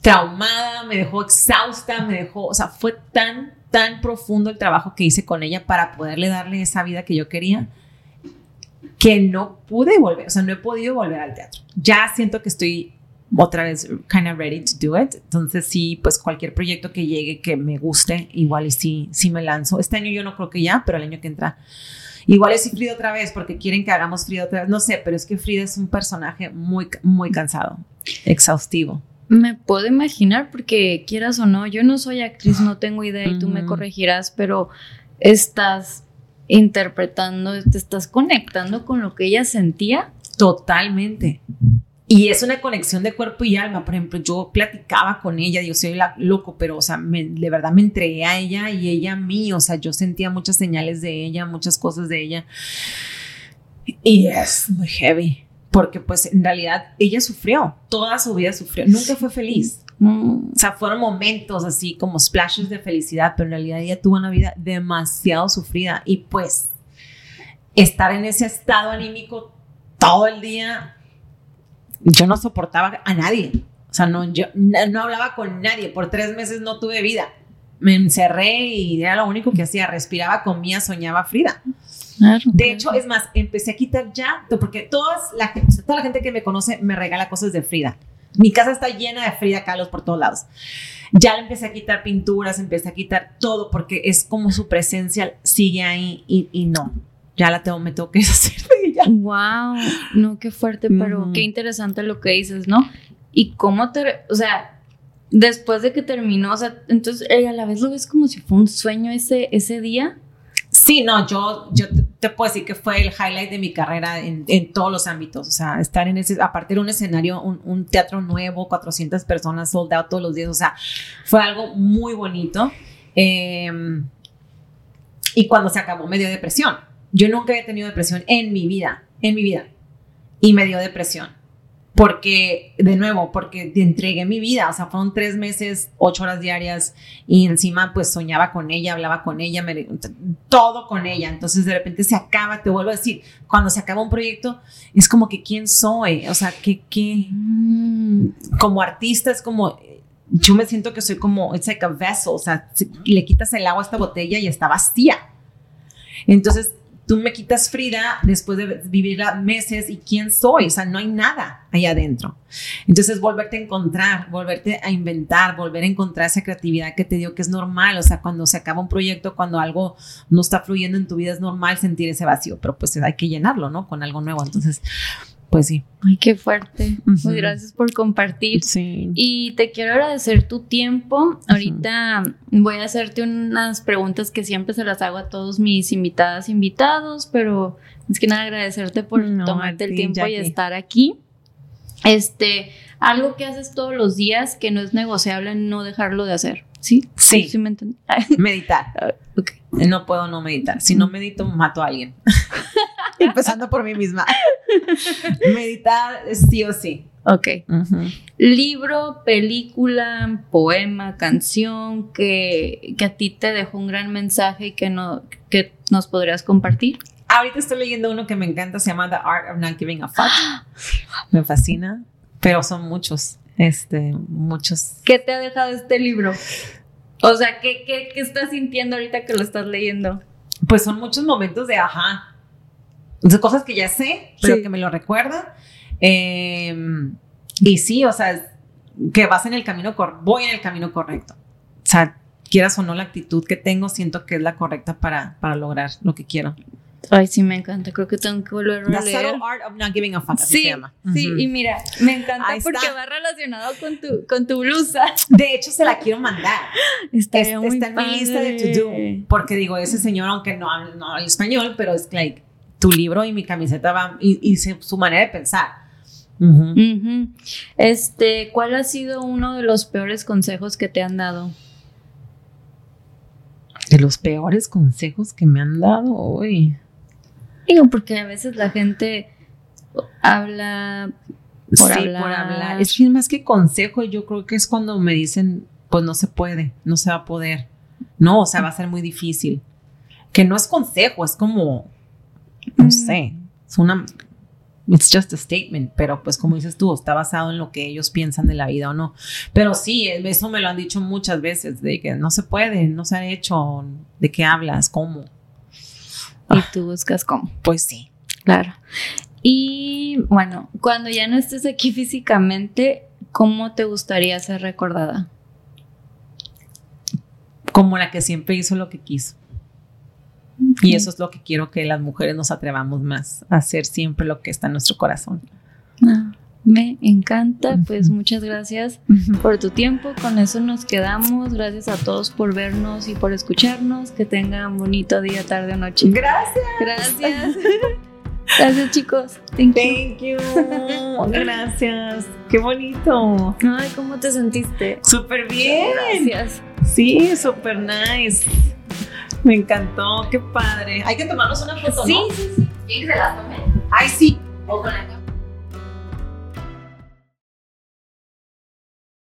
traumada, me dejó exhausta, me dejó, o sea, fue tan, tan profundo el trabajo que hice con ella para poderle darle esa vida que yo quería que no pude volver, o sea, no he podido volver al teatro. Ya siento que estoy otra vez kind of ready to do it. Entonces sí, pues cualquier proyecto que llegue que me guste, igual y sí, sí me lanzo. Este año yo no creo que ya, pero el año que entra Igual es Frida otra vez porque quieren que hagamos Frida otra vez. No sé, pero es que Frida es un personaje muy, muy cansado, exhaustivo. Me puedo imaginar porque quieras o no, yo no soy actriz, no tengo idea y tú me corregirás, pero estás interpretando, te estás conectando con lo que ella sentía. Totalmente. Y es una conexión de cuerpo y alma. Por ejemplo, yo platicaba con ella, yo soy la, loco, pero, o sea, de verdad me entregué a ella y ella a mí. O sea, yo sentía muchas señales de ella, muchas cosas de ella. Y es muy heavy, porque pues en realidad ella sufrió, toda su vida sufrió, nunca fue feliz. Mm. O sea, fueron momentos así como splashes de felicidad, pero en realidad ella tuvo una vida demasiado sufrida y pues estar en ese estado anímico todo el día, yo no soportaba a nadie. O sea, no, yo no hablaba con nadie. Por tres meses no tuve vida. Me encerré y era lo único que hacía. Respiraba, comía, soñaba Frida. de hecho, es más, empecé a quitar ya, porque todas la, toda la gente que me conoce me regala cosas de Frida. Mi casa está llena de Frida Kahlo por todos lados. Ya le empecé a quitar pinturas, empecé a quitar todo porque es como su presencia sigue ahí y, no. Ya la tengo, me tengo que [laughs] deshacer de ella. Wow, no, qué fuerte, pero qué interesante lo que dices, ¿no? Y cómo te, o sea, después de que terminó, o sea, entonces a la vez lo ves como si fue un sueño ese, ese día. Sí, no, yo, yo te puedo decir que fue el highlight de mi carrera en, todos los ámbitos. O sea, estar en ese, aparte de un escenario, un, teatro nuevo, 400 personas sold out todos los días. O sea, fue algo muy bonito. Em, y cuando se acabó, me dio depresión. Yo nunca he tenido depresión en mi vida, en mi vida. Y me dio depresión. Porque, de nuevo, porque entregué mi vida, o sea, fueron tres meses, ocho horas diarias. Y encima pues soñaba con ella, hablaba con ella, me, todo con ella, entonces de repente se acaba, te vuelvo a decir, cuando se acaba un proyecto es como que quién soy, o sea, que, que mm. como artista es como, yo me siento que soy como, it's like a vessel, o sea, le quitas el agua a esta botella y está vacía. Entonces, tú me quitas Frida después de vivir meses y quién soy, o sea, no hay nada ahí adentro. Entonces, volverte a encontrar, volverte a inventar, volver a encontrar esa creatividad que te digo que es normal, o sea, cuando se acaba un proyecto, cuando algo no está fluyendo en tu vida, es normal sentir ese vacío, pero pues hay que llenarlo, ¿no? Con algo nuevo. Entonces, pues sí. Ay, qué fuerte. Pues gracias por compartir. Sí. Y te quiero agradecer tu tiempo. Ahorita voy a hacerte unas preguntas que siempre se las hago a todos mis invitadas, invitados, pero es que nada agradecerte por tomarte el tiempo y estar aquí. Este, algo que haces todos los días que no es negociable no dejarlo de hacer. ¿Sí? Sí. ¿Sí me entendí? Meditar. [laughs] Okay. No puedo no meditar. Si no medito, mato a alguien. [laughs] [laughs] Empezando por mí misma. [laughs] meditar sí o sí. Ok. Libro, película, poema, canción que, que, a ti te dejó un gran mensaje y que, no, que nos podrías compartir. Ahorita estoy leyendo uno que me encanta, se llama The Art of Not Giving a Fuck. [gasps] me fascina, pero son muchos, este, muchos. ¿Qué te ha dejado este libro? O sea, ¿qué, qué, qué estás sintiendo ahorita que lo estás leyendo? Pues son muchos momentos de ajá. De cosas que ya sé, pero Sí. que me lo recuerdan. Eh, y sí, o sea, que vas en el camino, voy en el camino correcto. O sea, quieras o no la actitud que tengo, siento que es la correcta para, para lograr lo que quiero. Ay, sí, me encanta. Creo que tengo que volverlo The a leer. subtle art of not giving a fuck, Sí, se llama. sí, Ujú. y mira, me encanta Ahí porque está. va relacionado con tu, con tu blusa. De hecho, se la quiero mandar. Estaría Es- muy está en mi lista de to do. Porque digo, ese señor, aunque no no habla español, pero es like, tu libro y mi camiseta van, y, y se- su manera de pensar. Este, ¿cuál ha sido uno de los peores consejos que te han dado? De los peores consejos que me han dado hoy. Digo, porque a veces la gente habla Por sí, hablar. por hablar. Es que más que consejo, yo creo que es cuando me dicen, pues no se puede, no se va a poder. No, o sea, va a ser muy difícil. Que no es consejo, es como, no Mm. sé, es una, it's just a statement, pero pues como dices tú, está basado en lo que ellos piensan de la vida o no. Pero sí, eso me lo han dicho muchas veces, de que no se puede, no se ha hecho, de qué hablas, cómo. y tú buscas cómo. Pues sí. Claro. Y bueno, cuando ya no estés aquí físicamente, ¿cómo te gustaría ser recordada? como la que siempre hizo lo que quiso. Y eso es lo que quiero que las mujeres nos atrevamos más a hacer siempre lo que está en nuestro corazón. Ah, me encanta, pues muchas gracias por tu tiempo. Con eso nos quedamos. Gracias a todos por vernos y por escucharnos. Que tengan bonito día, tarde o noche. Gracias. Gracias. [laughs] Gracias, chicos. Thank you. Thank you. Gracias. Qué bonito. Ay, ¿cómo te sentiste? Súper bien. Gracias. Sí, súper nice. Me encantó. Qué padre. Hay que tomarnos una foto, ¿no? sí, sí. ¿Quién que se las tome? Ay, sí. O con la